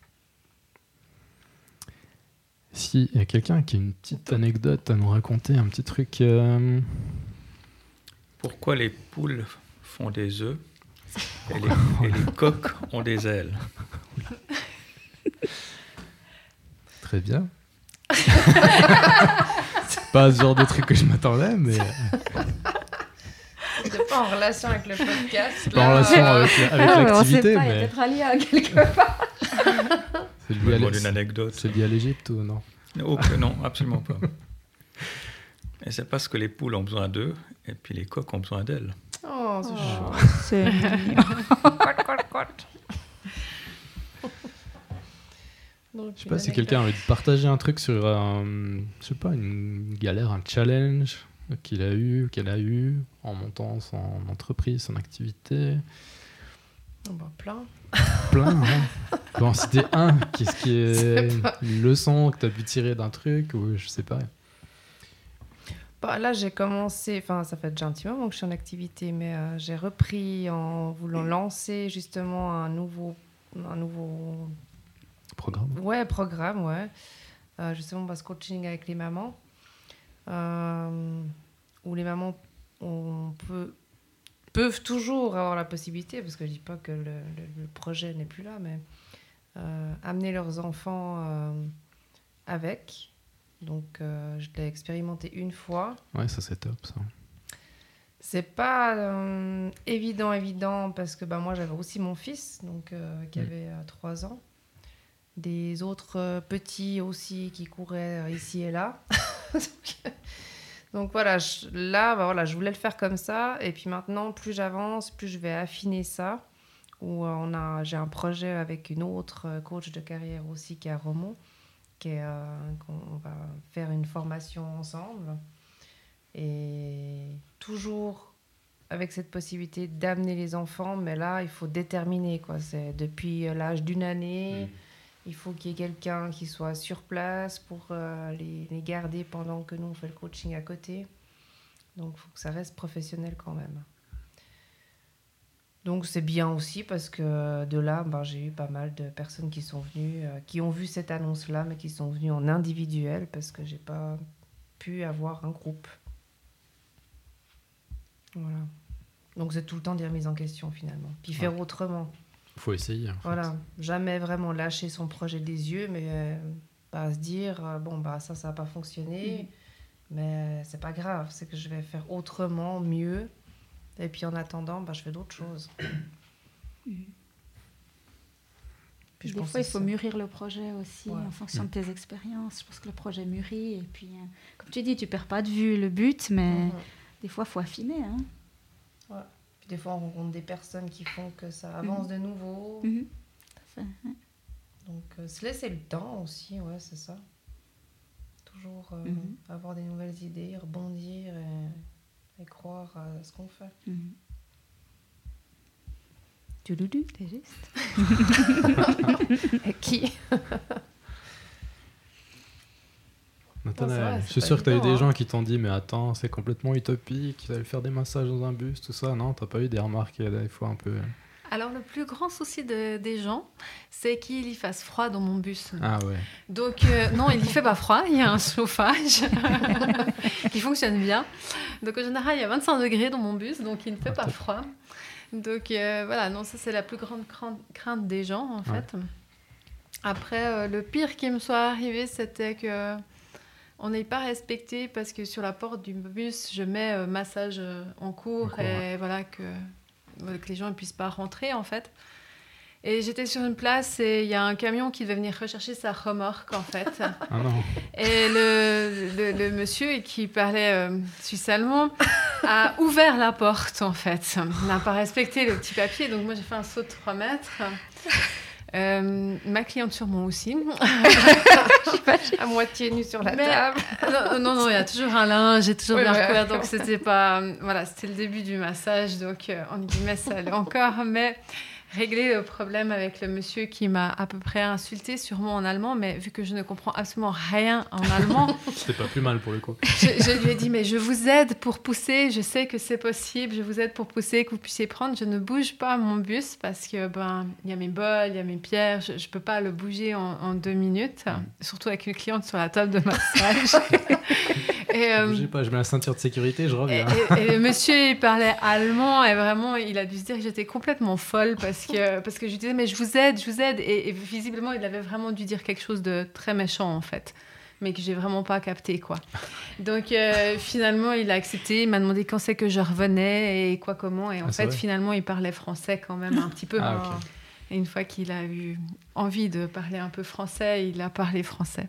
Si il y a quelqu'un qui a une petite anecdote à nous raconter, un petit truc. euh, Pourquoi les poules font des œufs et les, et les coqs ont des ailes? Très bien. Pas ce genre de truc que je m'attendais, mais C'est pas en relation avec le podcast. c'est pas en relation avec, avec Ah, l'activité, il mais peut-être un lien quelque part. c'est lié à une anecdote. c'est lié à l'Égypte ou non? Oh, non, absolument pas. Et c'est parce que les poules ont besoin d'œufs et puis les coqs ont besoin d'ailes. Oh, c'est chaud. C'est Donc, Je sais pas si quelqu'un a envie de partager un truc sur, un, je sais pas, une galère, un challenge qu'il a eu, qu'elle a eu en montant son entreprise, son activité. Oh, bah, plein. Plein, hein. Tu peux en citer un Qu'est-ce qui est C'est pas- une leçon que tu as pu tirer d'un truc ou je sais pas. Bah, là, j'ai commencé, enfin, ça fait déjà un petit moment que je suis en activité, mais euh, j'ai repris en voulant lancer justement un nouveau, un nouveau Programme. ouais, programme, ouais. Euh, justement, bah, ce coaching avec les mamans, euh, où les mamans on peut, peuvent toujours avoir la possibilité, parce que je dis pas que le, le- le projet n'est plus là, mais euh, amener leurs enfants euh, avec. Donc, euh, je l'ai expérimenté une fois. Ouais, ça c'est top ça. C'est pas évident, évident, parce que bah, moi j'avais aussi mon fils, donc, qui Mm. avait euh, 3 ans. Des autres euh, petits aussi qui couraient euh, ici et là. donc, voilà, là, bah, voilà, je voulais le faire comme ça. Et puis maintenant, plus j'avance, plus je vais affiner ça. Où euh, on a, j'ai un projet avec une autre coach de carrière aussi qui est à Romont, qu'on va faire une formation ensemble. Et toujours avec cette possibilité d'amener les enfants, mais là, il faut déterminer. Quoi. C'est depuis l'âge d'une année, il faut qu'il y ait quelqu'un qui soit sur place pour euh, les, les garder pendant que nous, on fait le coaching à côté. Donc, il faut que ça reste professionnel quand même. Donc c'est bien aussi parce que de là, ben, j'ai eu pas mal de personnes qui sont venues, euh, qui ont vu cette annonce-là, mais qui sont venues en individuel parce que j'ai pas pu avoir un groupe. Voilà. Donc c'est tout le temps des remises en question finalement. Puis faire autrement. Faut essayer. en fait. Voilà. Jamais vraiment lâcher son projet des yeux, mais euh, pas se dire euh, bon bah ça ça n'a pas fonctionné, mais c'est pas grave, c'est que je vais faire autrement, mieux. Et puis en attendant, bah, je fais d'autres choses. Puis je Des pense fois, il faut mûrir le projet aussi Ouais. en fonction Mm. de tes expériences. Je pense que le projet mûrit. Et puis, euh, comme tu dis, tu perds pas de vue le but, mais Mhm. des fois, il faut affiner. Hein. Puis des fois, on rencontre des personnes qui font que ça avance de nouveau. Mhm. Donc, euh, se laisser le temps aussi, ouais, c'est ça. Toujours euh, Mhm. avoir des nouvelles idées, rebondir et, et croire à ce qu'on fait. Mhm. Touloulou, t'es juste. Et qui? Vrai, je suis sûr que tu as eu des hein. gens qui t'ont dit Mais attends, c'est complètement utopique, tu allais faire des massages dans un bus, tout ça. Non, t'as pas eu des remarques euh, des fois un peu. Alors, le plus grand souci de- des gens, c'est qu'il y fasse froid dans mon bus. Ah ouais. Donc, euh, non, il y fait pas froid, il y a un chauffage qui fonctionne bien. Donc, en général, il y a 25 degrés dans mon bus, donc il ne fait Ah, pas froid. Donc, euh, voilà, non, ça, c'est la plus grande crainte des gens, en Ouais. fait. Après, euh, le pire qui me soit arrivé, c'était que on n'est pas respecté parce que sur la porte du bus, je mets euh, massage euh, en cours En cours, et voilà que, les gens ne puissent pas rentrer en fait. Et j'étais sur une place et il y a un camion qui devait venir rechercher sa remorque en fait. Ah non. Et le, le, le monsieur qui parlait euh, suisse-allemand a ouvert la porte en fait. Il n'a pas respecté le petit papier, donc moi j'ai fait un saut de 3 mètres. Euh, ma cliente sur moi aussi. À moitié nu sur la Mais- table. non, non, non, il y a toujours un linge, j'ai toujours Oui, bien ouais. recouvert, donc c'était pas. Voilà, c'était le début du massage, donc euh, en guillemets, ça allait encore, mais régler le problème avec le monsieur qui m'a à peu près insulté, sûrement en allemand, mais vu que je ne comprends absolument rien en allemand, C'était pas plus mal pour le coup. je, je lui ai dit, mais je vous aide pour pousser, je sais que c'est possible, je vous aide pour pousser, que vous puissiez prendre. Je ne bouge pas mon bus parce que, ben, il y a mes bols, il y a mes pierres, je ne peux pas le bouger en, en deux minutes, surtout avec une cliente sur la table de massage. et, euh, Bougez pas, je mets la ceinture de sécurité, je et, reviens. et- et le monsieur, il parlait allemand et vraiment, il a dû se dire que j'étais complètement folle parce que, parce que je lui disais, mais je vous aide, je vous aide. Et, et visiblement, il avait vraiment dû dire quelque chose de très méchant en fait, mais que j'ai vraiment pas capté quoi. Donc euh, finalement, il a accepté, il m'a demandé quand c'est que je revenais et quoi, comment. Et en Ah, fait, finalement, il parlait français quand même un petit peu. Ah. Et une fois qu'il a eu envie de parler un peu français, il a parlé français.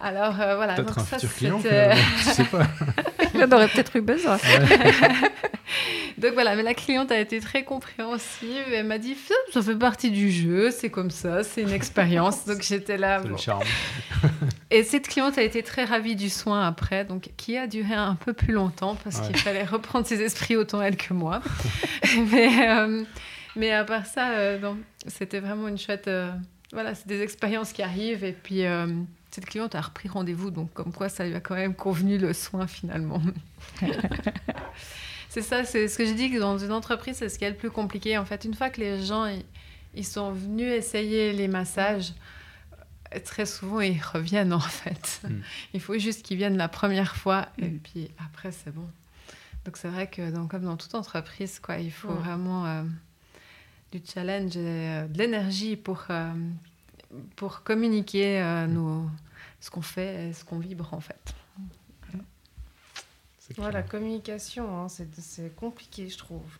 Alors euh, voilà. Peut-être un ça, futur client. Je sais pas. Il en aurait peut-être eu besoin. Donc voilà, mais la cliente a été très compréhensive. Elle m'a dit ça fait partie du jeu, c'est comme ça, c'est une expérience. donc j'étais là. C'est bon. le charme. Et cette cliente a été très ravie du soin après, donc qui a duré un peu plus longtemps parce Ouais. qu'il fallait reprendre ses esprits autant elle que moi. mais, euh, mais à part ça, euh, c'était vraiment une chouette. euh, voilà, c'est des expériences qui arrivent et puis. Cette cliente a repris rendez-vous, donc comme quoi ça lui a quand même convenu le soin finalement. c'est ça, c'est ce que je dis que dans une entreprise, c'est ce qui est le plus compliqué. En fait, une fois que les gens ils, ils sont venus essayer les massages, euh, très souvent ils reviennent en fait. Mm. Il faut juste qu'ils viennent la première fois et Mm. puis après c'est bon. Donc c'est vrai que dans- comme dans toute entreprise, quoi, il faut Ouais. vraiment euh, du challenge et euh, de l'énergie pour, euh, pour communiquer euh, nos, ce qu'on fait et ce qu'on vibre en fait. Ouais, la communication, hein, c'est c'est compliqué, je trouve.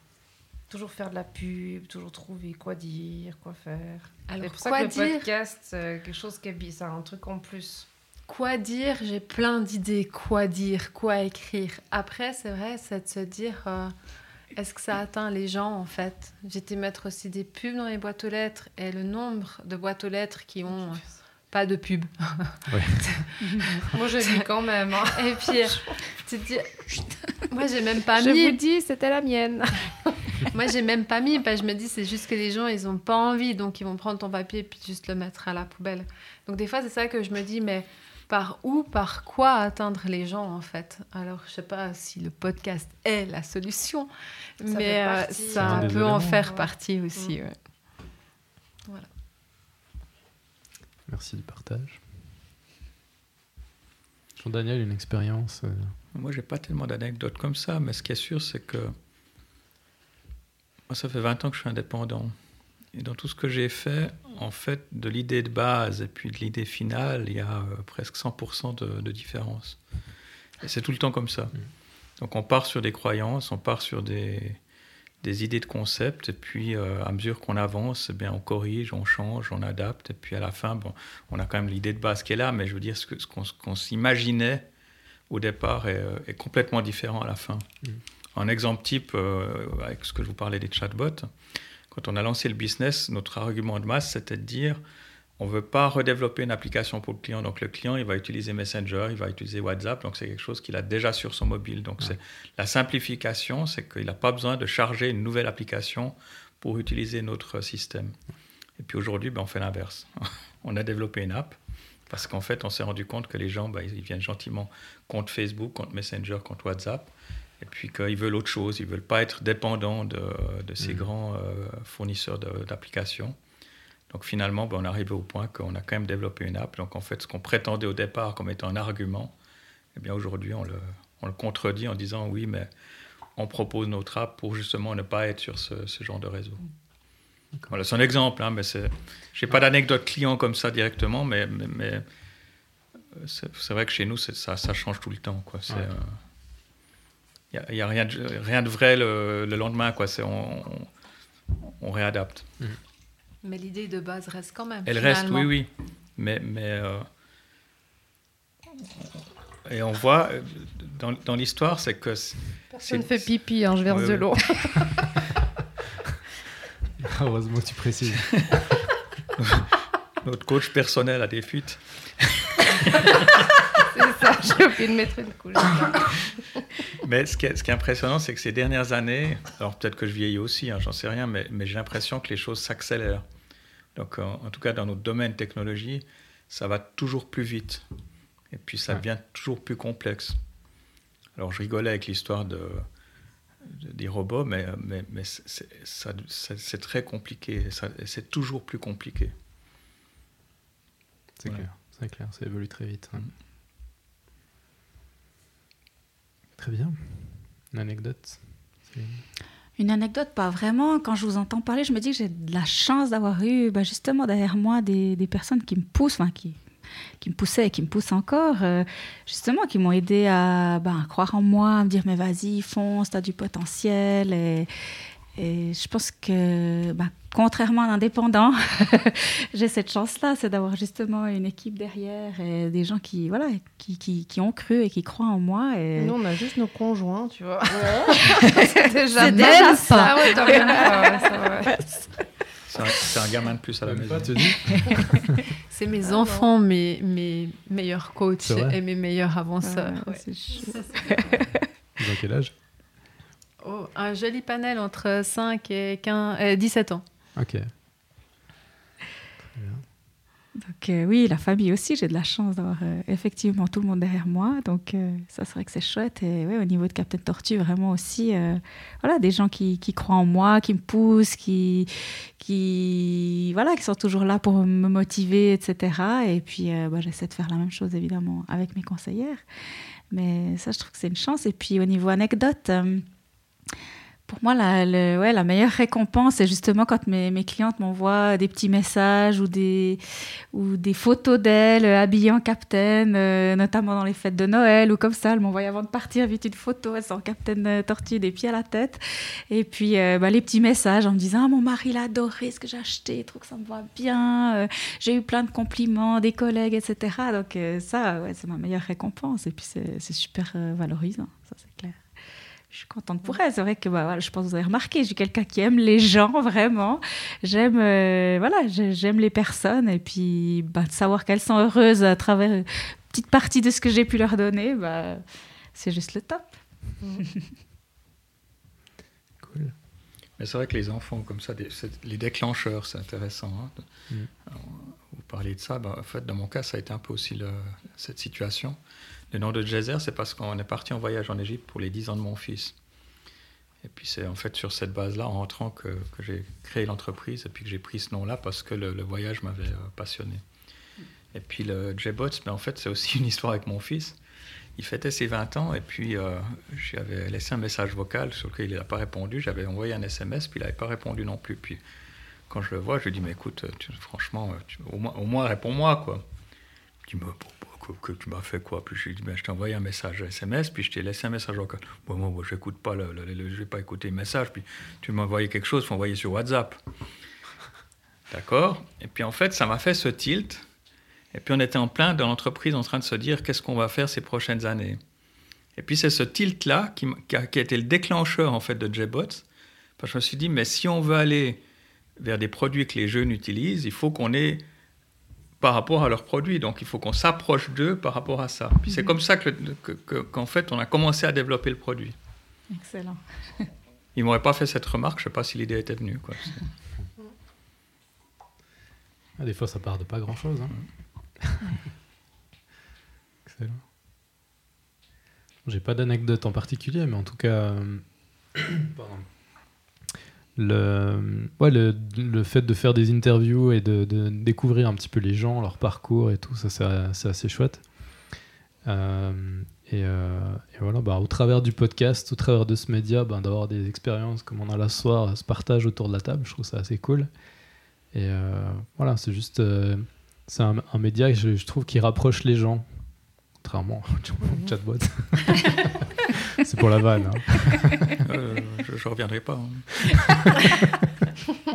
Toujours faire de la pub, toujours trouver quoi dire, quoi faire. Alors c'est pour ça quoi le dire podcast, c'est quelque chose qui est c'est un truc en plus. Quoi dire J'ai plein d'idées. Quoi dire Quoi écrire Après, c'est vrai, c'est de se dire euh, est-ce que ça atteint les gens en fait? J'étais mettre aussi des pubs dans les boîtes aux lettres et le nombre de boîtes aux lettres qui ont euh, pas de pub. Moi, je lis quand même. hein. Et puis, euh, Tu te dis, moi j'ai même pas Je mis. vous dis, c'était la mienne. Moi j'ai même pas mis. Parce que je me dis, c'est juste que les gens ils ont pas envie, donc ils vont prendre ton papier et puis juste le mettre à la poubelle. Donc des fois c'est ça que je me dis, mais par où, par quoi atteindre les gens en fait Alors je sais pas si le podcast est la solution, Ça mais euh, partie, ça peut en faire Ouais. partie aussi. Mm. ouais. Merci du partage. Jean-Daniel, une expérience. euh, Moi, j'ai pas tellement d'anecdotes comme ça, mais ce qui est sûr, c'est que moi, ça fait 20 ans que je suis indépendant. Et dans tout ce que j'ai fait, en fait, de l'idée de base et puis de l'idée finale, il y a euh, presque 100% de, de différence. Et c'est tout le temps comme ça. Donc on part sur des croyances, on part sur des, des idées de concept, et puis euh, à mesure qu'on avance, eh bien, on corrige, on change, on adapte, et puis à la fin, bon, on a quand même l'idée de base qui est là, mais je veux dire, ce qu'on s'imaginait au départ est, euh, est complètement différent à la fin. Un exemple type, euh, avec ce que je vous parlais des chatbots, quand on a lancé le business, notre argument de masse, c'était de dire on ne veut pas redévelopper une application pour le client. Donc le client, il va utiliser Messenger, il va utiliser WhatsApp, donc c'est quelque chose qu'il a déjà sur son mobile. Donc c'est la simplification, c'est qu'il n'a pas besoin de charger une nouvelle application pour utiliser notre système. Et puis aujourd'hui, ben, on fait l'inverse. on a développé une app parce qu'en fait, on s'est rendu compte que les gens, ben, ils viennent gentiment contre Facebook, contre Messenger, contre WhatsApp, et puis qu'ils veulent autre chose. Ils ne veulent pas être dépendants de, de ces Mhm. grands euh, fournisseurs d'applications. Donc finalement, ben, on est arrivé au point qu'on a quand même développé une app. Donc en fait, ce qu'on prétendait au départ comme étant un argument, eh bien aujourd'hui, on le, on le contredit en disant oui, mais on propose notre app pour justement ne pas être sur ce, ce genre de réseau. Voilà, c'est un exemple, hein, mais c'est, j'ai pas d'anecdote client comme ça directement, mais, mais, mais, euh, c'est, vrai que chez nous, ça, ça change tout le temps, quoi. C'est, Ouais. Il n'y a, y a rien, de, rien de vrai le, le lendemain, quoi. C'est, on, on, on réadapte. Mais l'idée de base reste quand même. Elle reste, oui, oui. Mais, mais euh, et on voit euh, dans, dans l'histoire, c'est que c'est- Personne C'est- fait pipi, hein, je verse Ouais, de l'eau. Heureusement tu précises. notre coach personnel a des fuites. C'est ça, j'ai oublié de mettre une couche. Mais ce qui est, ce qui est impressionnant, c'est que ces dernières années, alors peut-être que je vieillis aussi, hein, j'en sais rien, mais, mais j'ai l'impression que les choses s'accélèrent. Donc, en, en tout cas, dans notre domaine technologie, ça va toujours plus vite. Et puis, ça Ouais. devient toujours plus complexe. Alors, je rigolais avec l'histoire de, de- des robots, mais, mais, mais c'est- très compliqué. C'est toujours plus compliqué. C'est Voilà. clair, c'est clair, ça évolue très vite. hein. Mhm. Très bien. Une anecdote Une anecdote, pas vraiment. Quand je vous entends parler, je me dis que j'ai de la chance d'avoir eu bah, justement derrière moi des, des personnes qui me poussent, enfin qui, qui me poussaient et qui me poussent encore, euh, justement, qui m'ont aidé à, bah, à croire en moi, à me dire mais vas-y, fonce, t'as du potentiel. Et je pense que, bah, contrairement à un indépendant, j'ai cette chance-là, c'est d'avoir justement une équipe derrière et des gens qui, voilà, qui, qui, qui ont cru et qui croient en moi. Et... Nous, on a juste nos conjoints, tu vois. c'est déjà, ça. Ah ouais, ouais. C'est un, gamin de plus à la Même maison. C'est mes Ah enfants, mes, mes meilleurs coachs et mes meilleurs avanceurs. Ah, Ils ont quel âge? Oh, un joli panel entre 5 et 15, euh, 17 ans. Ok. Donc euh, oui, la famille aussi, j'ai de la chance d'avoir euh, effectivement tout le monde derrière moi. Donc euh, ça, c'est vrai que c'est chouette. Et ouais, au niveau de Captain Tortue, vraiment aussi, euh, voilà, des gens qui, qui croient en moi, qui me poussent, qui, qui, voilà, qui sont toujours là pour me motiver, etc. Et puis euh, bah, j'essaie de faire la même chose évidemment avec mes conseillères. Mais ça, je trouve que c'est une chance. Et puis au niveau anecdote. Pour moi, la, la meilleure récompense, c'est justement quand mes, clientes m'envoient des petits messages ou des, photos d'elles euh, habillées en capitaine, euh, notamment dans les fêtes de Noël ou comme ça. Elles m'envoient avant de partir vite une photo, elles sont en capitaine euh, tortue des pieds à la tête. Et puis bah, les petits messages en me disant ah, Mon mari, il a adoré ce que j'ai acheté, il trouve que ça me va bien. j'ai eu plein de compliments des collègues, etc. Donc ça, c'est ma meilleure récompense. Et puis c'est super valorisant. Je suis contente pour elle. C'est vrai que bah, voilà, je pense que vous avez remarqué, je suis quelqu'un qui aime les gens vraiment. J'aime euh, voilà, j'ai- j'aime les personnes et puis bah, de savoir qu'elles sont heureuses à travers une petite partie de ce que j'ai pu leur donner, bah, c'est juste le top. Cool. Mais c'est vrai que les enfants, comme ça, des- les déclencheurs, c'est intéressant. hein. Mm. Alors, Vous parliez de ça. ben, en fait, dans mon cas, ça a été un peu aussi le- cette situation. Le nom de Jazer, c'est parce qu'on est parti en voyage en Égypte pour les 10 ans de mon fils. Et puis c'est en fait sur cette base-là, en rentrant, que, que j'ai créé l'entreprise et puis que j'ai pris ce nom-là parce que le, voyage m'avait euh, passionné. Et puis le JBots, ben, en fait, c'est aussi une histoire avec mon fils. Il fêtait ses 20 ans et puis euh, j'avais laissé un message vocal sur lequel il n'a pas répondu. J'avais envoyé un SMS, puis il n'avait pas répondu non plus. Puis quand je le vois, je lui dis Mais écoute, tu- franchement, au moins, réponds-moi, quoi. Il me dit Mais que, tu m'as fait quoi Puis je lui dis Ben, Je t'ai envoyé un message SMS, puis je t'ai laissé un message vocal. Bon, moi, moi j'écoute pas, le, le- je vais pas écouter le message. Puis tu m'as envoyé quelque chose, il faut envoyer sur WhatsApp. D'accord? Et puis en fait, ça m'a fait ce tilt. Et puis on était en plein dans l'entreprise en train de se dire qu'est-ce qu'on va faire ces prochaines années? Et puis c'est ce tilt-là qui, qui a été le déclencheur en fait de JBots. Parce que je me suis dit, mais si on veut aller vers des produits que les jeunes utilisent, il faut qu'on ait par rapport à leurs produits. Donc il faut qu'on s'approche d'eux par rapport à ça. Puis c'est comme ça que, que- qu'en fait on a commencé à développer le produit. Excellent. Ils m'auraient pas fait cette remarque, je sais pas si l'idée était venue. Quoi. Ah, des fois, ça part de pas grand-chose. hein. Excellent. J'ai pas d'anecdote en particulier, mais en tout cas, pardon. Le, ouais, le, le fait de faire des interviews et de, découvrir un petit peu les gens, leur parcours et tout, ça c'est assez chouette. Euh, et, euh, et voilà, bah, au travers du podcast, au travers de ce média, bah, d'avoir des expériences comme on a là ce soir, se partage autour de la table, je trouve ça assez cool. Et euh, voilà, c'est juste. c'est un, média que je trouve qui rapproche les gens. Contrairement au chatbot. c'est pour la vanne. hein. Euh, je ne reviendrai pas. hein.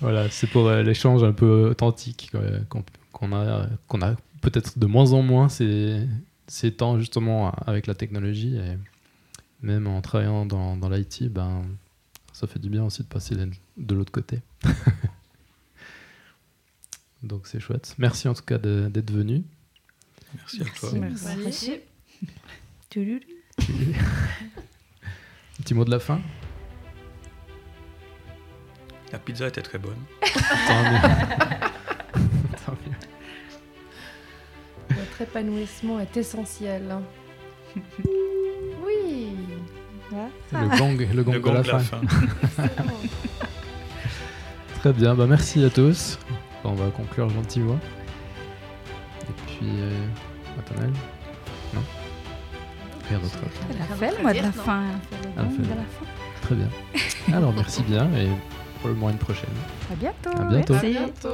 Voilà, c'est pour euh, l'échange un peu authentique euh, qu'on qu'on a, qu'on a peut-être de moins en moins ces, ces temps justement avec la technologie. Et même en travaillant dans, dans l'IT, ben, ça fait du bien aussi de passer de- l'autre côté. Donc c'est chouette. Merci en tout cas de- d'être venu. Merci à toi. Merci. Merci. Petit mot de la fin La pizza était très bonne. Tant mieux. Tant mieux. Notre épanouissement est essentiel. Oui. Le gong, le gong Le de gong la de la fin. fin. Très bien, bah merci à tous. On va conclure gentiment. Et puis, euh, Nathanaël Non Rien d'autre. Elle a fait le de la fin. Elle a fait de le- la fin. Très bien. Alors merci bien et probablement une prochaine. À bientôt. À bientôt. À bientôt.